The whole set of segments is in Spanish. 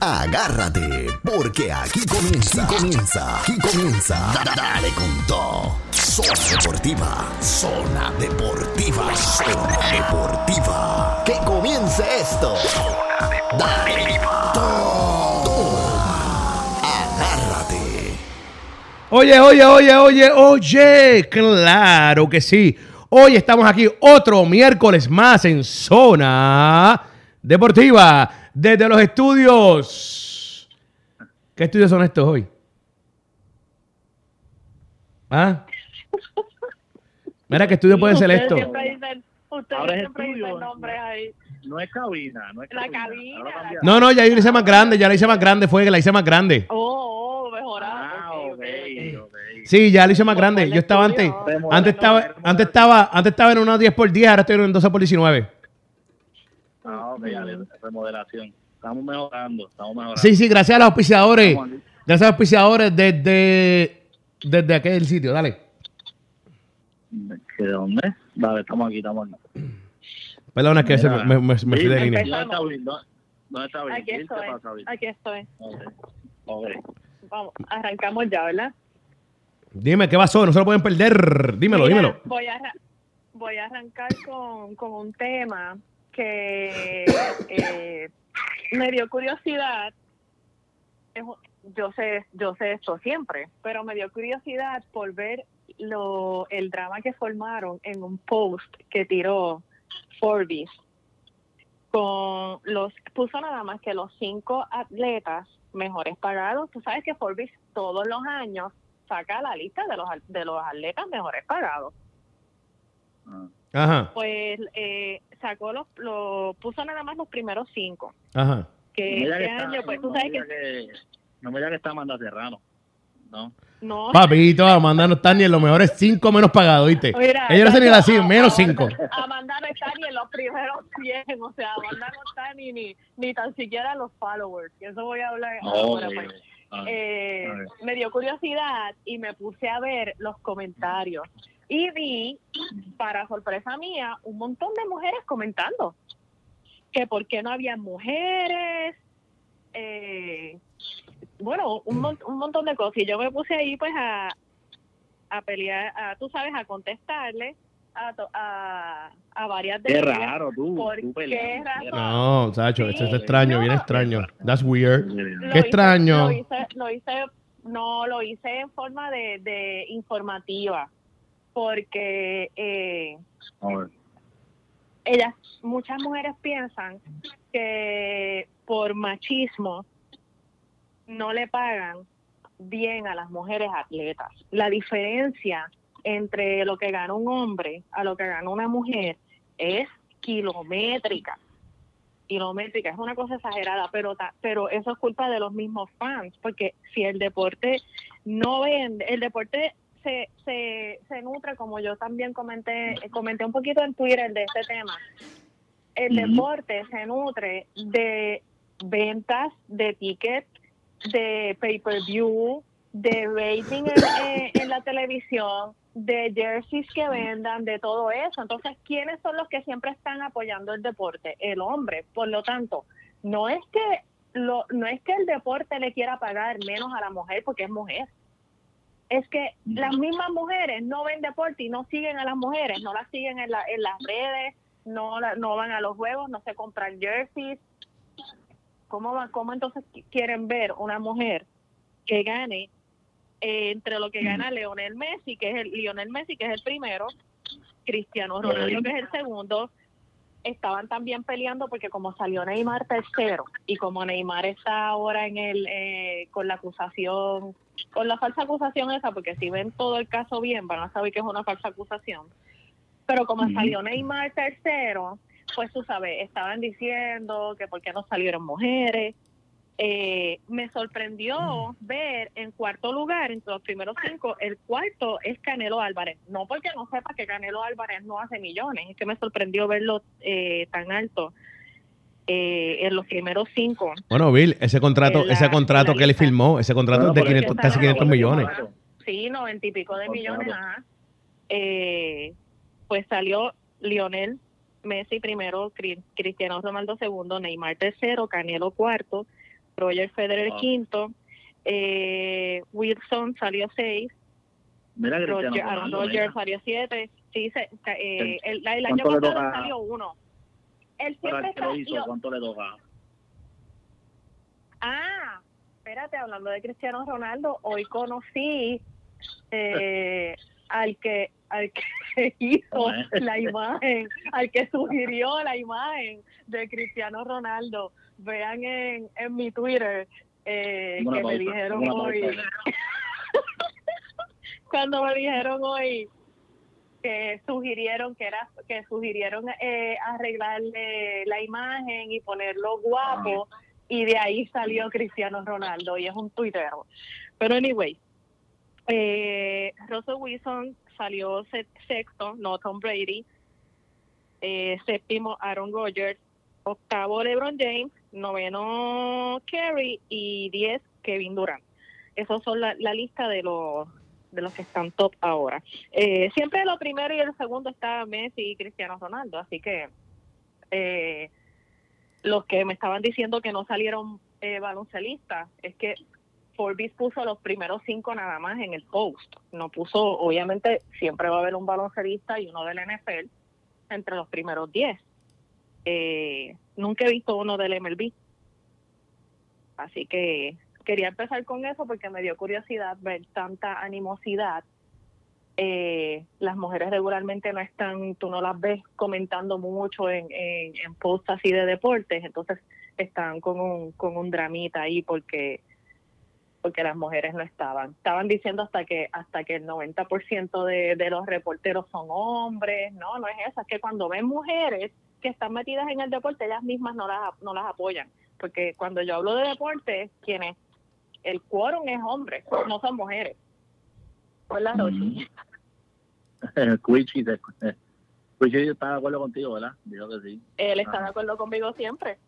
Agárrate, porque aquí comienza, aquí comienza, aquí comienza. Da- Dale con todo. Zona Deportiva, Zona Deportiva, Zona Deportiva. Que comience esto. Dale todo. Toma. Agárrate. Oye, oye, oye, oye, oye, claro que sí. Hoy estamos aquí otro miércoles más en Zona Deportiva desde los estudios. ¿Qué estudios son estos hoy? ¿Ah? Mira, ¿qué estudio puede ser esto? Dicen, ustedes Ahora es siempre dicen estudio. nombres ahí. No es cabina, no es La cabina. No, no, ya yo la hice más grande, ya la hice más grande, fue que la hice más grande. Oh, oh, mejorado. Ah. Sí, ya la hice más grande. Yo estaba antes, antes estaba, antes estaba, antes estaba en unos 10 por 10, ahora estoy en un 12 por 19. Ok, ya, de- remodelación. Estamos mejorando, estamos mejorando. Sí, sí, gracias a los auspiciadores. Gracias a los auspiciadores desde, desde aquel sitio. Dale. ¿Que ¿De dónde? Vale, estamos aquí, estamos aquí. Perdona, es que se Mira. me, me- me fui de línea. ¿Dónde está Bill? ¿Dónde- ¿Dónde está Bill? Aquí Bill, ¿qué estoy. pasa, Bill? Aquí estoy. Ok, ok. Vamos, arrancamos ya, ¿verdad? Dime, ¿qué pasó? No se lo pueden perder. Dímelo, Mira, dímelo. Voy a, voy a arrancar con, con un tema que eh, me dio curiosidad. Yo sé, yo sé esto siempre, pero me dio curiosidad por ver lo, el drama que formaron en un post que tiró Forbes con los puso nada más que los cinco atletas mejores pagados. Tú sabes que Forbes todos los años saca la lista de los, de los atletas mejores pagados. Ah. Ajá, Pues eh, sacó los, lo, puso nada más los primeros cinco. ajá. Que No me diga este que está- año, pues tú no sabes que. No me diga que está Amanda Serrano. No. no. Papito, Amanda no está ni en los mejores cinco menos pagados, ¿viste? Mira, Ella no se ni la Amanda- sigue, menos cinco. Amanda no está ni en los primeros 100, o sea, Amanda no está ni, ni, ni tan siquiera en los followers. Y eso voy a hablar ahora. Ok, pues. Eh, me dio curiosidad y me puse a ver los comentarios. Y vi, para sorpresa mía, un montón de mujeres comentando. Que por qué no había mujeres, eh, bueno, un, mon- un montón de cosas. Y yo me puse ahí pues a, a pelear, a, tú sabes, a contestarle a, to- a, a varias de Qué ellas. raro, tú. ¿Por tú qué razón? No, Sacho, esto es extraño, bien No. extraño. That's weird. Lo Qué hice- extraño. Lo hice, lo hice, no, lo hice en forma de, de informativa, porque eh, ellas, muchas mujeres piensan que por machismo no le pagan bien a las mujeres atletas. La diferencia entre lo que gana un hombre a lo que gana una mujer es kilométrica. Kilométrica, es una cosa exagerada, pero ta- pero eso es culpa de los mismos fans, porque si el deporte no vende, el deporte se, se, se nutre, como yo también comenté, comenté un poquito en Twitter de este tema, el deporte se nutre de ventas de tickets, de pay-per-view, de rating en, en- en la televisión, de jerseys que vendan, de todo eso. Entonces, ¿quiénes son los que siempre están apoyando el deporte? El hombre. Por lo tanto, no es que lo, no es que el deporte le quiera pagar menos a la mujer porque es mujer. Es que las mismas mujeres no ven deporte y no siguen a las mujeres, no las siguen en, la, en las redes, no, la- no van a los juegos, no se compran jerseys. ¿Cómo, va, ¿Cómo entonces qui- quieren ver una mujer que gane eh, entre lo que gana Leonel Messi, que es el Lionel Messi, que es el primero, Cristiano Ronaldo, que es el segundo? Estaban también peleando porque como salió Neymar tercero y como Neymar está ahora en el eh, con la acusación, con la falsa acusación esa, porque si ven todo el caso bien van a saber que es una falsa acusación. Pero como salió Neymar tercero, pues tú sabes, estaban diciendo que por qué no salieron mujeres. Eh, me sorprendió ver en cuarto lugar, entre los primeros cinco, el cuarto es Canelo Álvarez. No porque no sepa que Canelo Álvarez no hace millones, es que me sorprendió verlo eh, tan alto eh, en los primeros cinco. Bueno, Bill, ese contrato, la- ese contrato que él firmó, ese contrato Bueno, es de pero es 500, que casi está 500 bien, millones. Sí, noventa y pico de Por millones, ajá. Eh, pues salió Lionel Messi primero, Cri- Cristiano Ronaldo segundo, Neymar tercero, Canelo cuarto, Roger Federer Wow. quinto, eh, Wilson salió seis, Mira, Roger, Aaron Rodgers salió siete, sí, se, eh, el, el año ¿Cuánto le pasado salió uno. Él siempre que lo está, hizo, yo- ¿cuánto le toca? Ah, espérate, hablando de Cristiano Ronaldo, hoy conocí eh, al que al que hizo la imagen, al que sugirió la imagen de Cristiano Ronaldo. Vean en, en mi Twitter eh, que me dijeron hoy, cuando me dijeron hoy que sugirieron que era que sugirieron eh, arreglarle la imagen y ponerlo guapo y de ahí salió Cristiano Ronaldo y es un tuitero. Pero anyway eh, Russell Wilson salió se- sexto no Tom Brady. Eh, séptimo Aaron Rodgers. Octavo LeBron James. Noveno Kerry y diez Kevin Durant. Esos son la, la lista de los de los que están top ahora. Eh, siempre lo primero y el segundo está Messi y Cristiano Ronaldo, así que eh, los que me estaban diciendo que no salieron eh, baloncelistas, es que Forbes puso los primeros cinco nada más en el post, no puso, obviamente siempre va a haber un baloncelista y uno del NFL entre los primeros diez. Eh, nunca he visto uno del MLB, así que quería empezar con eso porque me dio curiosidad ver tanta animosidad. Eh, las mujeres regularmente no están, tú no las ves comentando mucho en, en, en posts así de deportes, entonces están con un, con un dramita ahí porque porque las mujeres no estaban. Estaban diciendo hasta que hasta que el 90% de, de los reporteros son hombres. No, no es eso. Es que cuando ven mujeres que están metidas en el deporte, ellas mismas no las, no las apoyan. Porque cuando yo hablo de deporte, quienes el quórum es hombre, no son mujeres. Hola, Rochi. Quichi, se- eh, Quichi está de acuerdo contigo, ¿verdad? Dijo que sí. Él está Ajá. de acuerdo conmigo siempre.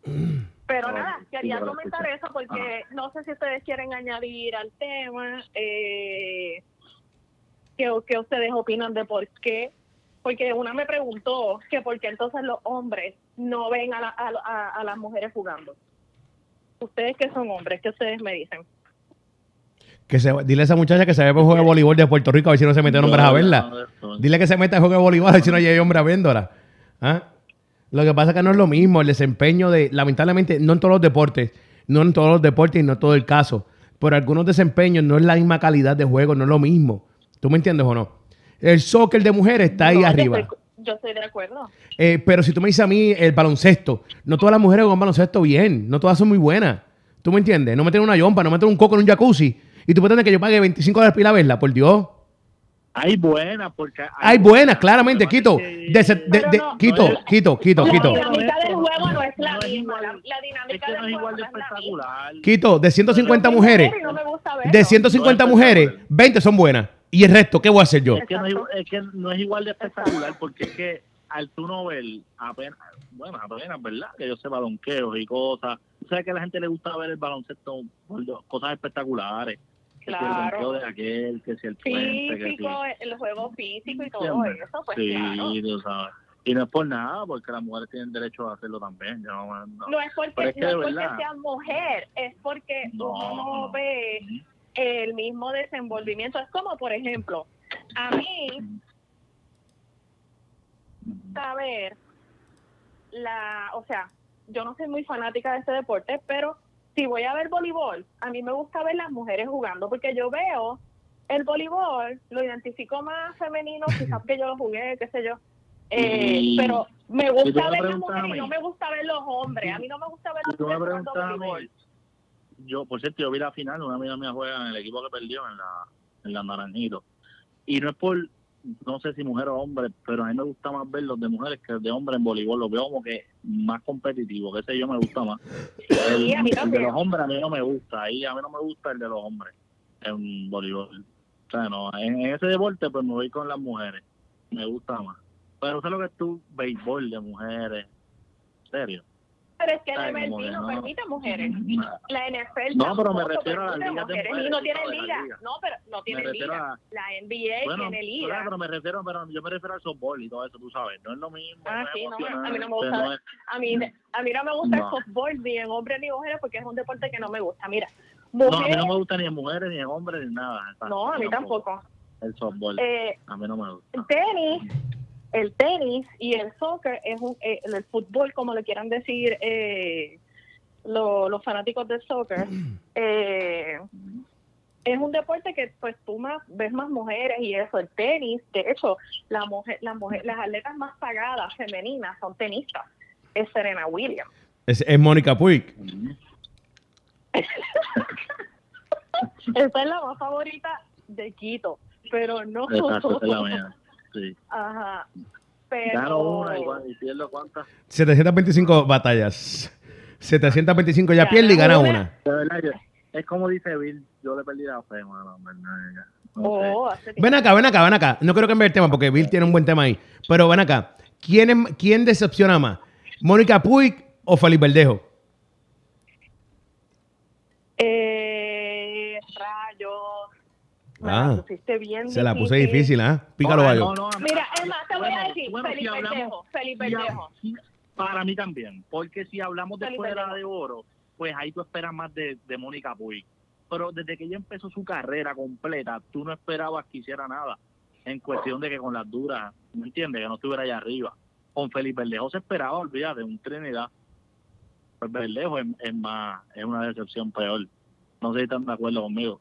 Pero Ah, nada, quería yo comentar eso porque no sé si ustedes quieren añadir al tema, eh, que, que ustedes opinan de por qué. Porque una me preguntó que por qué entonces los hombres no ven a, la- a, a- a las mujeres jugando. Ustedes que son hombres, ¿qué ustedes me dicen? Que se, dile a esa muchacha que se ve por juego de voleibol de Puerto Rico a ver si no se meten hombres a verla. Dile que se meta a juego de voleibol a ver si no hay hombres viéndola. ¿Ah? Lo que pasa es que no es lo mismo el desempeño de, lamentablemente, no en todos los deportes, no en todos los deportes y no en todo el caso, pero algunos desempeños no es la misma calidad de juego, no es lo mismo. ¿Tú me entiendes o no? El soccer de mujeres está ahí No, yo arriba. estoy- yo estoy de acuerdo. Eh, pero si tú me dices a mí el baloncesto, no todas las mujeres juegan baloncesto bien, no todas son muy buenas. ¿Tú me entiendes? No meten una yompa, no meten un coco en un jacuzzi. Y tú pretendes que yo pague 25 dólares por ir a verla, por Dios. Hay buenas, porque... Hay buenas, claramente, Quito. De, De, se- de- de- Pero no. Quito, No es- Quito, Quito, La Quito. dinámica del juego no es la no es misma. igual. La, la Es dinámica que del no es juego igual de no es espectacular. Quito, de 150 Yo soy mujeres, mujer y no me gusta verlo. de 150 No es mujeres, espectacular. 20 son buenas. Y el resto, ¿qué voy a hacer yo? Es que, no es, es que no es igual de espectacular, porque es que al tú no ver apenas, bueno, apenas, ¿verdad? Que yo sepa donqueos y cosas. Tú sabes que a la gente le gusta ver el baloncesto cosas espectaculares. Que si el Claro. donqueo de aquel, que si el puente, que si... Físico, el juego físico y todo eso, pues sí, claro. tú sabes. Y no es por nada, porque las mujeres tienen derecho a hacerlo también. Yo no, no- No es porque, es que no es porque sea mujer, es porque no no. ve el mismo desenvolvimiento. Es como, por ejemplo, a mí saber la, o sea, yo no soy muy fanática de este deporte, pero si voy a ver voleibol, a mí me gusta ver las mujeres jugando, porque yo veo el voleibol, lo identifico más femenino, quizás que yo lo jugué, qué sé yo. Eh, pero me gusta ver las mujeres y no me gusta ver los hombres. A mí no me gusta ver me mujeres jugando voleibol. yo, por cierto, yo vi la final, una amiga mía juega en el equipo que perdió, en la, en la Naranjito. Y no es por, no sé si mujer o hombre, pero a mí me gusta más ver los de mujeres que los de hombres en voleibol. Los veo como que más competitivo, que ese yo me gusta más. El, de los hombres a mí no me gusta, ahí a mí no me gusta el de los hombres en voleibol. O sea, no, en, ese deporte pues me voy con las mujeres, me gusta más. Pero sé lo que es tú, béisbol de mujeres, serio. Pero es que la Ay, MLB como que no no. permite mujeres. La NFL No, pero me refiero a permite ligas de mujeres mujeres, y no las liga. ligas. No, pero no refiero liga. a- La NBA Bueno, tiene liga. claro, pero me refiero, pero yo me refiero al softball y todo eso, tú sabes, no es lo mismo. Ah, sí, no, a mí no me no gusta. es- A mí, a mí no me gusta el softball ni en hombres ni mujeres porque es un deporte que no me gusta. Mira, No, a mí mujeres, no me gusta ni en mujeres, ni en hombres, ni nada. no, a mí tampoco. El softball, Eh, a mí no me gusta. el tenis, el tenis y el soccer es un, eh, el fútbol, como le quieran decir eh, lo- los fanáticos del soccer, eh, es un deporte que pues tú más ves más mujeres y eso, el tenis, de hecho, la mujer, la mujer, las atletas más pagadas femeninas son tenistas, es Serena Williams. Es, es Mónica Puig. Esta es la más favorita de Quito, pero no. Exacto, esa es la mía. Sí. Ajá. Pero. Gano una y, y pierdo cuántas. 725 batallas. 725 ya Gana pierde y gana una. una. De verdad, yo- es como dice Bill, yo le perdí la fe, mano, en verdad. No. Oh. Ven acá, ven acá, ven acá. No quiero cambiar el tema porque Bill tiene un buen tema ahí. Pero ven acá. ¿Quién, es- quién decepciona más? ¿Mónica Puig o Felipe Verdejo? Eh. Me Ah, la pusiste bien Se la puse difícil, ¿ah? Pícalo, No, gallo. no, Mira, es más, te voy a decir, bueno, si Felipe hablamos- Verdejo, Felipe si Para mí también, porque si hablamos de Felipe fuera Verdejo. de oro, pues ahí tú esperas más de, de Mónica Puig. Pero desde que ella empezó su carrera completa, tú no esperabas que hiciera nada. En cuestión de que con las duras, ¿me entiendes? Que no estuviera allá arriba. Con Felipe Verdejo se esperaba, olvídate, un Trinidad. Pues Verdejo es, es más, es una decepción peor. No sé si están de acuerdo conmigo.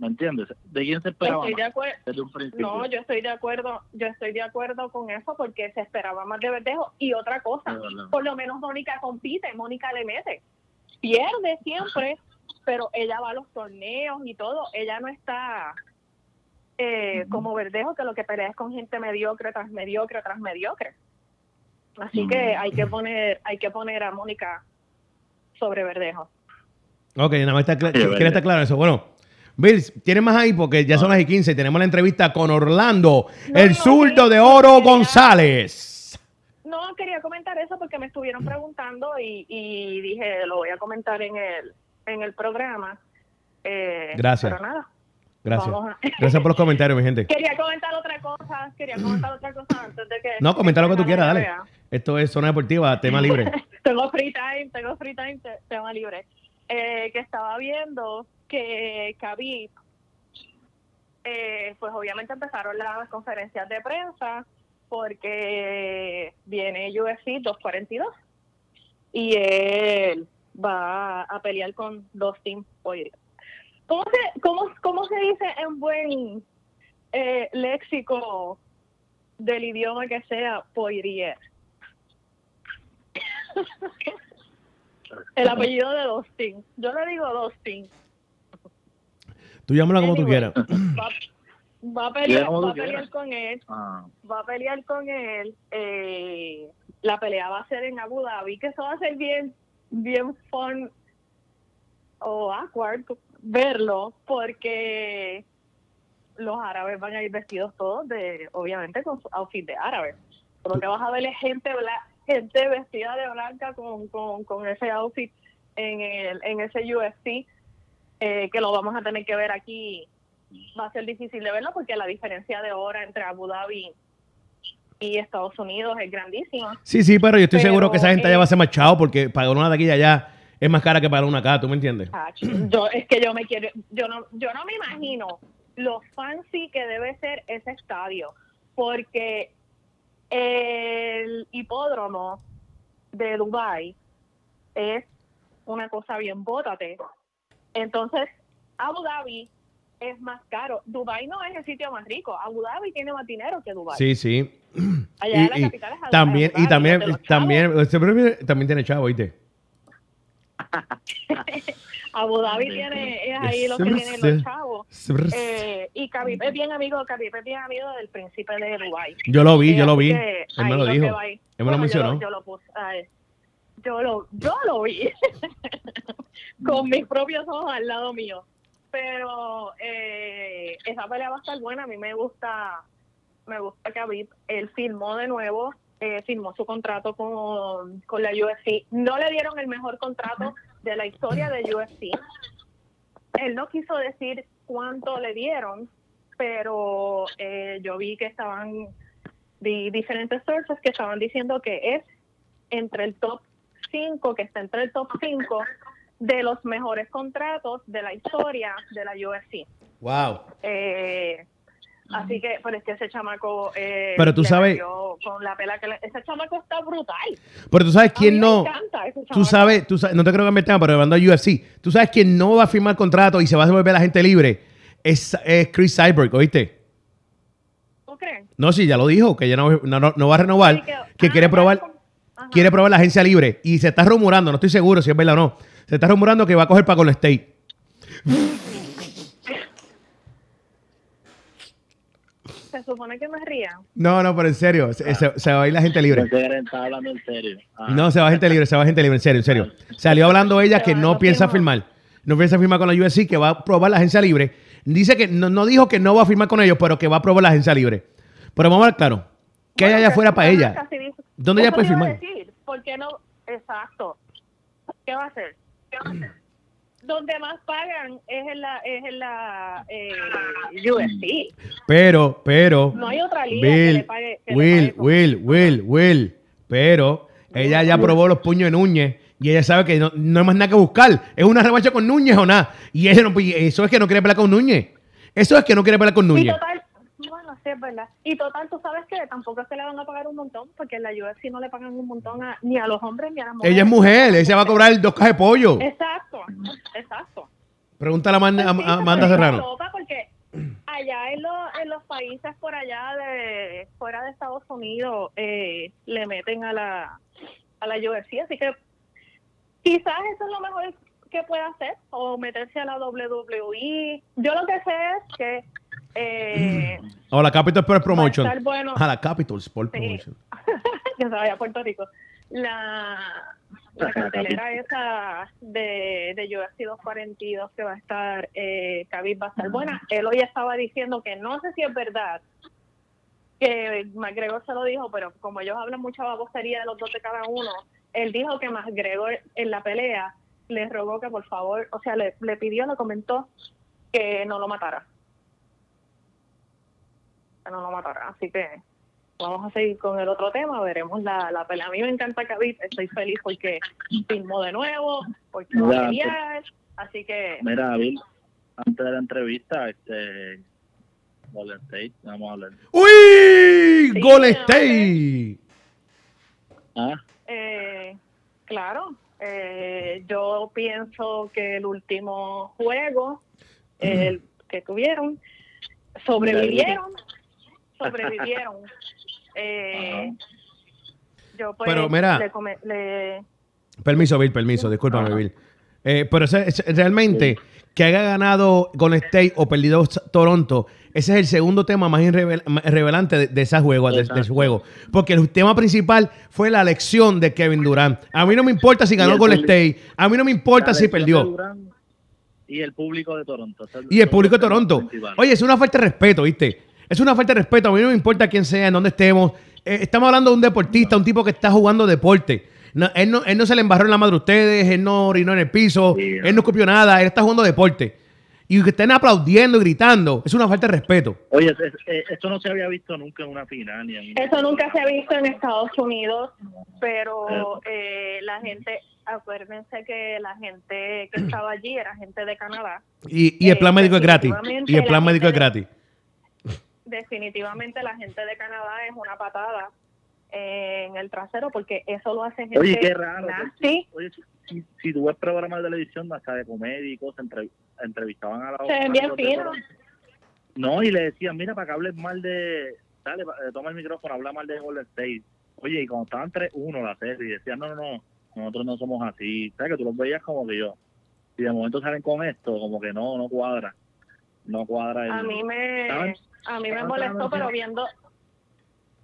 ¿Me entiendes? ¿De quién se esperaba Estoy de más acuerdo. desde un principio? No, yo estoy de acuerdo, yo estoy de acuerdo con eso porque se esperaba más de Verdejo y otra cosa, por lo menos Mónica compite, Mónica le mete, pierde siempre, pero ella va a los torneos y todo, ella no está eh, como Verdejo que lo que pelea es con gente mediocre tras mediocre tras mediocre, así que hay que poner, hay que poner a Mónica sobre Verdejo. Ok, nada más está Sí, quiere estar claro eso. Bueno, Bill, ¿tienes más ahí? Porque ya son las y 15 y tenemos la entrevista con Orlando, No, el no, zurdo de Oro quería- González. No, quería comentar eso porque me estuvieron preguntando y, y dije, lo voy a comentar en el, en el programa. Eh, Gracias. Pero nada. Gracias. a- Gracias por los comentarios, mi gente. Quería comentar otra cosa, quería comentar otra cosa antes de que... No, comenta lo que tú quieras, dale. Esto es zona deportiva, tema libre. tengo free time, tengo free time, te- tema libre. Eh, que estaba viendo que Khabib, eh, pues obviamente empezaron las conferencias de prensa porque viene UFC 242 y él va a pelear con Dustin Poirier. ¿Cómo se, cómo, cómo se dice en buen eh, léxico del idioma que sea Poirier? El apellido de Dustin. Yo le digo Dustin. Tú llámala como tú Anyway. quieras. Va, va a pelear, tú va a pelear con él. Ah, Va a pelear con él. eh, la pelea va a ser en Abu Dhabi, que eso va a ser bien, bien fun o awkward verlo, porque los árabes van a ir vestidos todos de, obviamente, con su outfit de árabe. Lo que vas a ver es gente bla- gente vestida de blanca con, con, con ese outfit en, el, en ese UFC, eh, que lo vamos a tener que ver aquí. Va a ser difícil de verlo porque la diferencia de hora entre Abu Dhabi y Estados Unidos es grandísima. Sí, sí, pero yo estoy Pero, seguro que esa gente eh, ya va a ser más chao porque pagar una taquilla allá es más cara que pagar una acá, ¿tú me entiendes? Yo es que yo me quiero, yo no, yo no me imagino lo fancy que debe ser ese estadio, porque el hipódromo de Dubai es una cosa bien bótate. Entonces, Abu Dhabi es más caro. Dubai no es el sitio más rico. Abu Dhabi tiene más dinero que Dubai. Sí, sí. Allá Y- la y capital es Abu- también, Abu y Dhabi, también, también, también tiene chavo, ¿oíste? Abu Dhabi tiene, es ahí lo que tienen los chavos. Eh, y Khabib es bien amigo, Khabib es bien amigo del príncipe de Dubái. Yo lo vi, Eh, yo lo así vi. Él me lo dijo. Él me lo Bueno, yo mencionó. Yo lo puse, ay, yo lo, yo lo vi con mis propios ojos al lado mío. Pero eh, esa pelea va a estar buena. A mí me gusta, me gusta Khabib. Él filmó de nuevo eh, firmó su contrato con, con la UFC. No le dieron el mejor contrato de la historia de UFC. Él no quiso decir cuánto le dieron, pero eh, yo vi que estaban, vi diferentes sources que estaban diciendo que es entre el top 5, que está entre el top 5 de los mejores contratos de la historia de la UFC. Wow. Eh, así que, pero es que ese chamaco. eh, Pero tú sabes- Con la pela que le- ese chamaco está brutal. Pero tú sabes A quién mí no. Me encanta ese Tú chamaco. sabes, tú sabes, no te creo que me tema, pero hablando de UFC, tú sabes quién no va a firmar contrato y se va a volver la gente libre. Es, es Chris Cyborg, ¿oíste? ¿Tú crees? No, sí, ya lo dijo, que ya no, no- no- va a renovar, Sí, que ah, quiere probar, Ajá. quiere probar la agencia libre. Y se está rumorando, no estoy seguro si es verdad o no, se está rumorando que va a coger para Golden State. Se supone que me ría. No, no, pero en serio, se, se- se va a ir la gente libre. Estaba hablando en serio. Ah, No, se va gente libre, se va gente libre, en serio, en serio. Salió hablando ella que no piensa firmar. No piensa firmar con la UFC, que va a probar la agencia libre. Dice que no, no dijo que no va a firmar con ellos, pero que va a probar la agencia libre. Pero vamos a ver claro. ¿Qué hay allá afuera para ella? dice- ¿Dónde ella puede firmar? decir, ¿Por qué no? Exacto. ¿Qué va a hacer? ¿Qué va a hacer? Donde más pagan es en la, es en la eh, UFC. Pero, pero, No hay otra liga que le Bill, pague. que le Will, pague Will, Will, Will. Pero ella ya probó los puños de Núñez y ella sabe que no, no hay más nada que buscar. Es una revancha con Núñez o nada. Y ella no- y eso es que no quiere pelear con Núñez. Eso es que no quiere pelear con Y Núñez. total, bueno, sí es verdad. Y total, tú sabes que tampoco es que le van a pagar un montón, porque en la UFC no le pagan un montón a- ni a los hombres ni a las mujeres. Ella es mujer, ella va a cobrar dos cajas de pollo. Exacto, exacto. Pregúntale a Amanda, Pues a- a Amanda Serrano. porque allá en, los en los países por allá de fuera de Estados Unidos eh, le meten a la a la UFC, así que quizás eso es lo mejor que puede hacer o meterse a la WWE. Yo lo que sé es que eh, O la Capital Sport Promotion. va a estar bueno A la Capital Sport Sí. Promotion. que se vaya a Puerto Rico. La, la cartelera esa de, de UFC 242 que va a estar, eh, Khabib va a estar buena. Él hoy estaba diciendo que no sé si es verdad, que McGregor se lo dijo, pero como ellos hablan mucha babosería de los dos de cada uno, él dijo que McGregor en la pelea le rogó que por favor, o sea, le, le pidió, le comentó que no lo matara. No lo matara. Así que vamos a seguir con el otro tema, veremos la, la pelea. A mí me encanta Khabib, estoy feliz porque filmó de nuevo, porque va a Mira, pelear, así que Mira, Bill, antes de la entrevista, este. Golden State, vamos a hablar. ¡Uy! Sí, Golden State. Ah. Ah, Eh, claro, eh, yo pienso que el último juego el que tuvieron sobrevivieron, sobrevivieron. Eh, yo pues Pero, mira. le, come- le- Permiso, Bill, permiso, discúlpame, Ajá. Bill. Eh, pero ese- ese- realmente, que haya ganado Golden State o perdido Toronto, ese es el segundo tema más revelante de, de ese juego, de, de ese Exacto. juego. Porque el tema principal fue la elección de Kevin Durant. A mí no me importa si ganó el Golden State, a mí no me importa si perdió. Durant Y el público de Toronto. Y el público de Toronto. Oye, es una falta de respeto, ¿viste? Es una falta de respeto. A mí no me importa quién sea, en dónde estemos. Eh, estamos hablando de un deportista, un tipo que está jugando deporte. No, él, no, él no se le embarró en la madre a ustedes, él no orinó en el piso, él no escupió nada, él está jugando deporte. Y que estén aplaudiendo y gritando, es una falta de respeto. Oye, es- esto no se había visto nunca en una final. Ni en eso nunca se ha visto en Estados Unidos, pero eh, la gente, acuérdense que la gente que estaba allí era gente de Canadá. Y, y el plan Eh, médico es gratis. Y el plan la médico es gratis. Definitivamente la gente de Canadá es una patada en el trasero porque eso lo hace gente Oye, qué raro. Oye, si, si, tú ves programas de televisión, hasta de comedia y cosas, entrevistaban a la Se ven bien finos. No, y le decían, mira, para que hables mal de... Dale, eh, toma el micrófono, habla mal de Golden State. Oye, y cuando estaban 3-1 la serie, y decían, no, no, no, nosotros no somos así. ¿Sabes? Que tú los veías como que yo. Y de momento salen con esto, como que no, no cuadra. No cuadra el... a mí me a mí me molestó pero viendo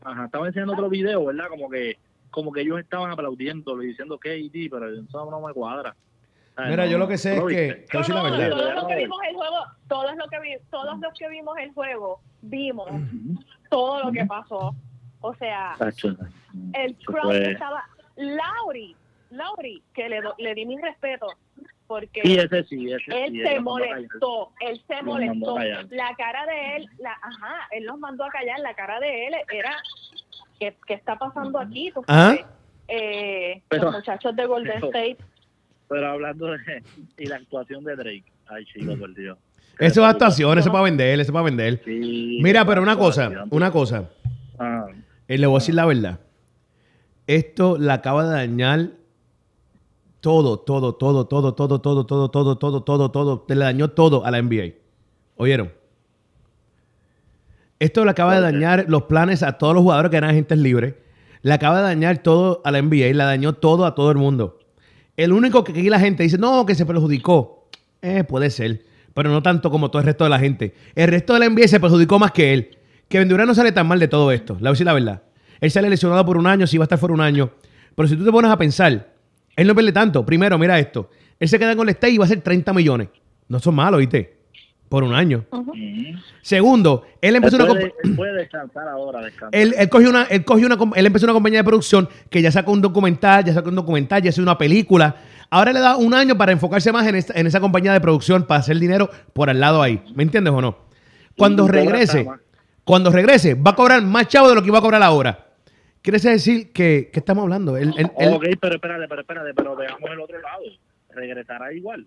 Ajá, estaban enseñando otro video, ¿verdad? Como que como que ellos estaban aplaudiendo y diciendo que AD, pero eso no me cuadra. Mira, No, yo lo que sé ¿tú es que. No, no, verdad. todos los que vimos el juego todos los que vi- todos los que vimos el juego vimos todo lo que pasó o sea el crowd estaba Lauri, Lauri, que le, do- le di mi respeto porque Sí, ese sí, ese él sí. se él molestó, él se molestó. La cara de él, la, ajá, él los mandó a callar, la cara de él era, ¿qué, qué está pasando aquí? ¿Tú Ajá. sabes? Eh, Pero- los muchachos de Golden pero- State, Pero hablando de... Y la actuación de Drake. Ay, chico, por Dios. Eso es actuación, eso es para vender, eso es para vender. Sí, Mira, pero una cosa, una cosa. Ah, Eh, le voy a decir la verdad. Esto la acaba de dañar todo, todo, todo, todo, todo, todo, todo, todo, todo, todo, todo. Te le dañó todo a la NBA. ¿Oyeron? Esto le acaba de ¿Por dañar los planes a todos los jugadores que eran agentes libres. Le acaba de dañar todo a la NBA. Le dañó todo a todo el mundo. El único que aquí la gente dice, no, que se perjudicó. Eh, puede ser. Pero no tanto como todo el resto de la gente. El resto de la NBA se perjudicó más que él. Kevin Durant no sale tan mal de todo esto. Le voy a decir la verdad. Él sale lesionado por un año, sí va a estar fuera un año. Pero si tú te pones a pensar, él no pierde tanto. Primero, mira esto. Él se queda con el State y va a ser 30 millones. No son malos, ¿viste? Por un año. Segundo, él empezó una... puede, él puede descansar ahora, descansar. él, él cogió una, él cogió una, él empezó una compañía de producción que ya sacó un documental, ya sacó un documental, ya hizo una película. Ahora le da un año para enfocarse más en, esta- en esa compañía de producción para hacer dinero por al lado ahí. ¿Me entiendes o no? Cuando regrese, cuando regrese, va a cobrar más chavo de lo que iba a cobrar ahora. Quiere decir que, ¿qué estamos hablando? Ok, pero espérate, pero espérate, pero veamos el otro lado. Regresará igual.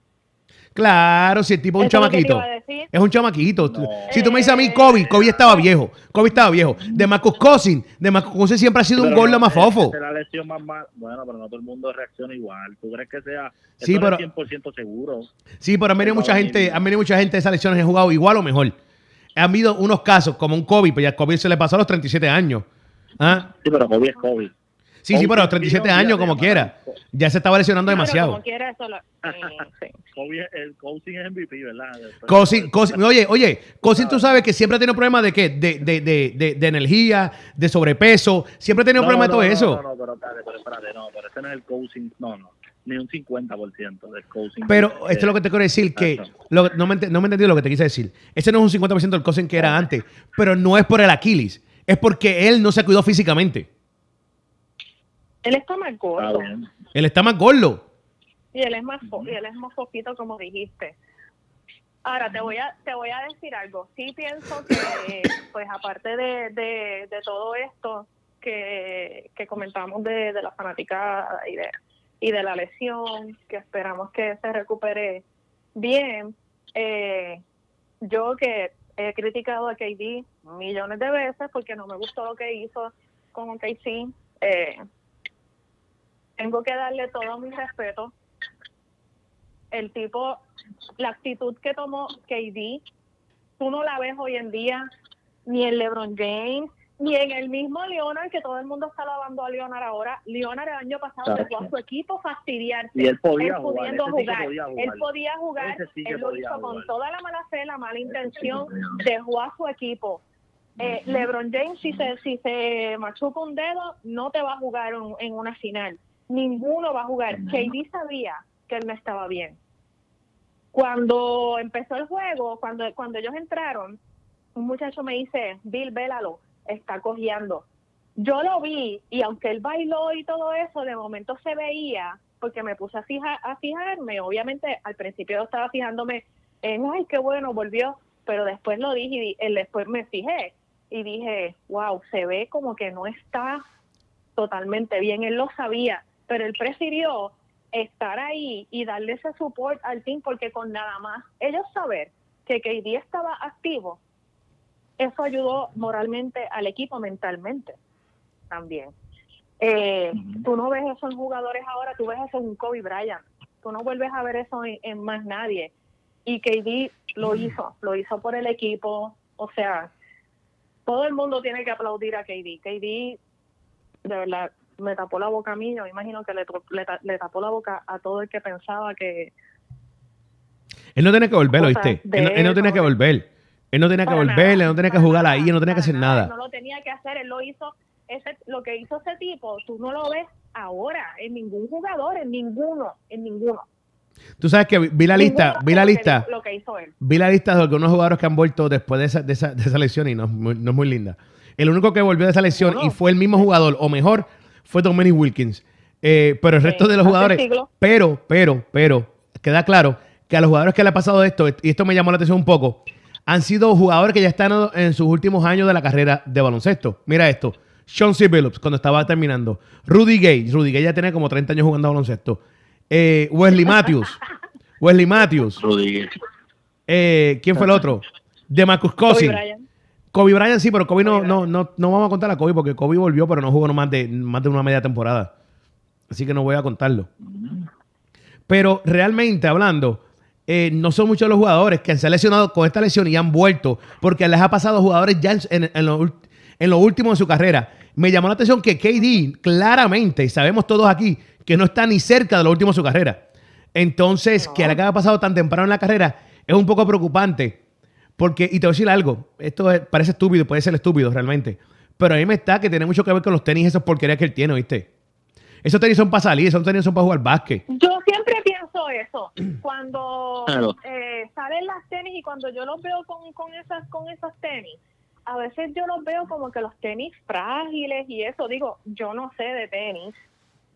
claro, si el tipo es un que chamaquito. Es un chamaquito. No. Si tú me dices a mí, Kobe, Kobe estaba viejo. Kobe estaba viejo. De Marcus Cousins, de Marcus Cousins siempre ha sido un Pero gordo no, más fofo. la lesión más mal. Bueno, pero no todo el mundo reacciona igual. ¿Tú crees que sea Sí, pero- es 100% seguro? Sí, pero han venido Pero mucha gente, han venido mucha gente de esas lesiones y han jugado igual o mejor. Han habido unos casos, como un Kobe, pues ya Kobe se le pasó a los 37 años. ¿Ah? Sí, pero Kobe es Kobe. Sí, sí, pero a los 37 tiene un años, como quiera. Ya se estaba lesionando No, demasiado. como quiera, eso lo- eh, sí. Kobe, es- el coaching es MVP, ¿verdad? Cousins- Cousins- oye, oye, Cousins, tú sabes que siempre ha tenido problemas de qué? De, de, de, de, de energía, de sobrepeso. Siempre ha tenido problemas de todo eso. No, no, pero espérate, pero espérate, no, pero ese no es el coaching, no, no, ni un 50% del coaching. Pero esto es lo que te quiero decir, que lo- no, me, ent- no me entendí lo que te quise decir. Ese no es un 50% del Cousins que era antes, pero no es por el Aquiles, es porque él no se cuidó físicamente. Él está más gordo bien. Él está más gordo. y él es más fo- y él es más poquito como dijiste. Ahora te voy a te voy a decir algo. Sí pienso que pues aparte de, de, de todo esto que, que comentamos de, de la fanaticada y de y de la lesión que esperamos que se recupere bien. eh, yo que he criticado a KD millones de veces porque no me gustó lo que hizo con OKC. Eh, tengo que darle todo mi respeto. El tipo, la actitud que tomó KD, tú no la ves hoy en día ni en LeBron James, ni en el mismo Leonard, que todo el mundo está lavando a Leonard ahora. Leonard el año pasado dejó a su equipo fastidiarse. Y él podía Él jugar, pudiendo sí jugar. podía jugar. Él podía jugar, sí él lo hizo con toda la mala fe, la mala intención, dejó a su equipo. Eh, LeBron James, si se, si se machuca un dedo, no te va a jugar en, en una final. Ninguno va a jugar. KD sabía que él no estaba bien. Cuando empezó el juego, cuando, cuando ellos entraron, un muchacho me dice, Bill, vélalo, está cojeando. Yo lo vi y aunque él bailó y todo eso, de momento se veía, porque me puse a, fija- a fijarme, obviamente al principio estaba fijándome en, ay, qué bueno, volvió, pero después lo dije y di- eh, después me fijé y dije, wow, se ve como que no está totalmente bien, él lo sabía, pero él prefirió estar ahí y darle ese support al team porque con nada más ellos saber que KD estaba activo, eso ayudó moralmente al equipo mentalmente también. Eh, Ujú. Tú no ves eso en jugadores ahora, tú ves eso en Kobe Bryant, tú no vuelves a ver eso en, en más nadie. Y KD lo hizo, lo hizo por el equipo, o sea, todo el mundo tiene que aplaudir a KD. KD, de verdad, me tapó la boca a mí, yo imagino que le, le, le tapó la boca a todo el que pensaba que... Él no tenía que volver, ¿oíste? Él no, él no no que volver. Él no tenía que volver, él no tenía que jugar ahí, él no tenía que hacer nada. No lo tenía que hacer, él lo hizo, ese, lo que hizo ese tipo, tú no lo ves ahora en ningún jugador, en ninguno, en ninguno. Tú sabes que vi- la lista, Ninguno vi la lista, Lo que hizo él. vi la lista de algunos jugadores que han vuelto después de esa, de esa, de esa lesión y no, es muy- no es muy linda. El único que volvió de esa lesión y fue el mismo jugador, o mejor, fue Dominic Wilkins. Eh, pero el resto de los jugadores, pero, pero, pero, queda claro que a los jugadores que le ha pasado esto, y esto me llamó la atención un poco, han sido jugadores que ya están en sus últimos años de la carrera de baloncesto. Mira esto. Sean C. Billups, cuando estaba terminando. Rudy Gay. Rudy Gay ya tenía como 30 años jugando a baloncesto. Eh, Wesley Matthews. Wesley Matthews. Rodríguez. Eh, ¿Quién fue el otro? DeMarcus Kobe Cousins. Bryant. Kobe Bryant sí, pero Kobe no, Kobe no, no, no vamos a contar a Kobe porque Kobe volvió, pero no jugó no más de, más de una media temporada. Así que no voy a contarlo. Pero realmente hablando, eh, no son muchos los jugadores que se han lesionado con esta lesión y han vuelto porque les ha pasado a jugadores ya en, en- lo, ul- en lo último de su carrera. Me llamó la atención que KD claramente, y sabemos todos aquí, que no está ni cerca de lo último de su carrera. Entonces, que le haya pasado tan temprano en la carrera es un poco preocupante. Porque, y te voy a decir algo, esto es- parece estúpido, puede ser estúpido realmente. Pero a mí me está que tiene mucho que ver con los tenis, esas porquerías que él tiene, ¿viste? Esos tenis son para salir, esos tenis son para jugar básquet. Yo eso. Cuando Claro. eh, salen las tenis y cuando yo los veo con, con esas con esos tenis, a veces yo los veo como que los tenis frágiles y eso. Digo, yo no sé de tenis,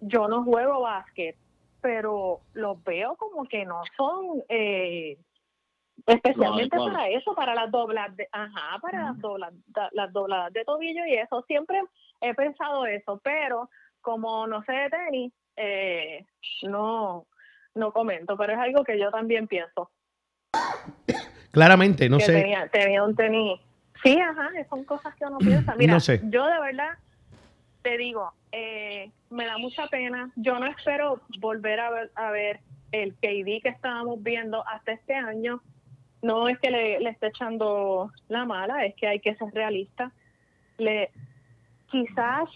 yo no juego básquet, pero los veo como que no son eh, especialmente para eso, para las doblas de, ajá, para las doblas, las dobladas de tobillo y eso. Siempre he pensado eso, pero como no sé de tenis, eh, no, no comento, pero es algo que yo también pienso. Claramente, no que sé. Tenía, tenía un tenis. Sí, ajá, son cosas que uno piensa. Mira, No sé. yo de verdad te digo, eh, me da mucha pena. Yo no espero volver a ver, a ver el KD que estábamos viendo hasta este año. No es que le, le esté echando la mala, es que hay que ser realista. Le, quizás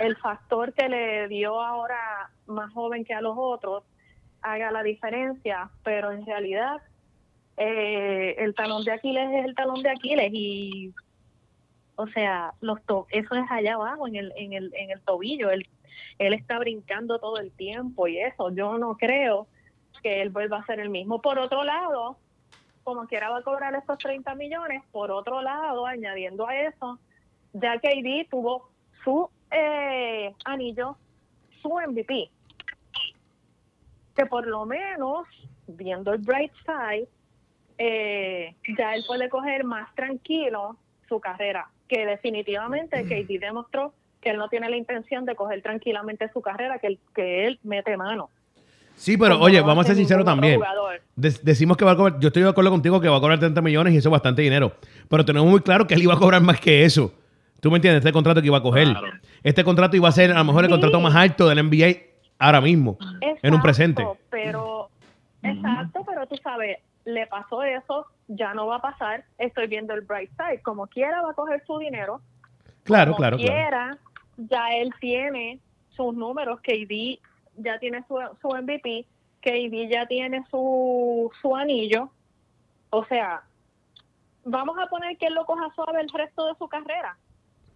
el factor que le dio ahora más joven que a los otros haga la diferencia, pero en realidad eh, el talón de Aquiles es el talón de Aquiles y o sea los to- eso es allá abajo en el en el en el tobillo. Él él está brincando todo el tiempo y eso. Yo no creo que él vuelva a ser el mismo. Por otro lado como quiera va a cobrar esos 30 millones por otro lado añadiendo a eso ya KD tuvo su eh, anillo su MVP que por lo menos viendo el bright side eh, ya él puede coger más tranquilo su carrera, que definitivamente KD demostró que él no tiene la intención de coger tranquilamente su carrera, que él, que él mete mano. Sí, pero Como oye, no vamos a ser sinceros también. jugador. De- decimos que va a cobrar, yo estoy de acuerdo contigo que va a cobrar 30 millones y eso es bastante dinero. Pero tenemos muy claro que él iba a cobrar más que eso. ¿Tú me entiendes? Este contrato que iba a coger. Claro. Este contrato iba a ser a lo mejor el Sí. contrato más alto del NBA ahora mismo. en un presente. Pero, exacto, pero tú sabes, le pasó eso, ya no va a pasar, estoy viendo el bright side, como quiera va a coger su dinero, Claro, como claro, claro. quiera, ya él tiene sus números, KD ya tiene su, su MVP, KD ya tiene su, su anillo, o sea, vamos a poner que él lo coja suave el resto de su carrera,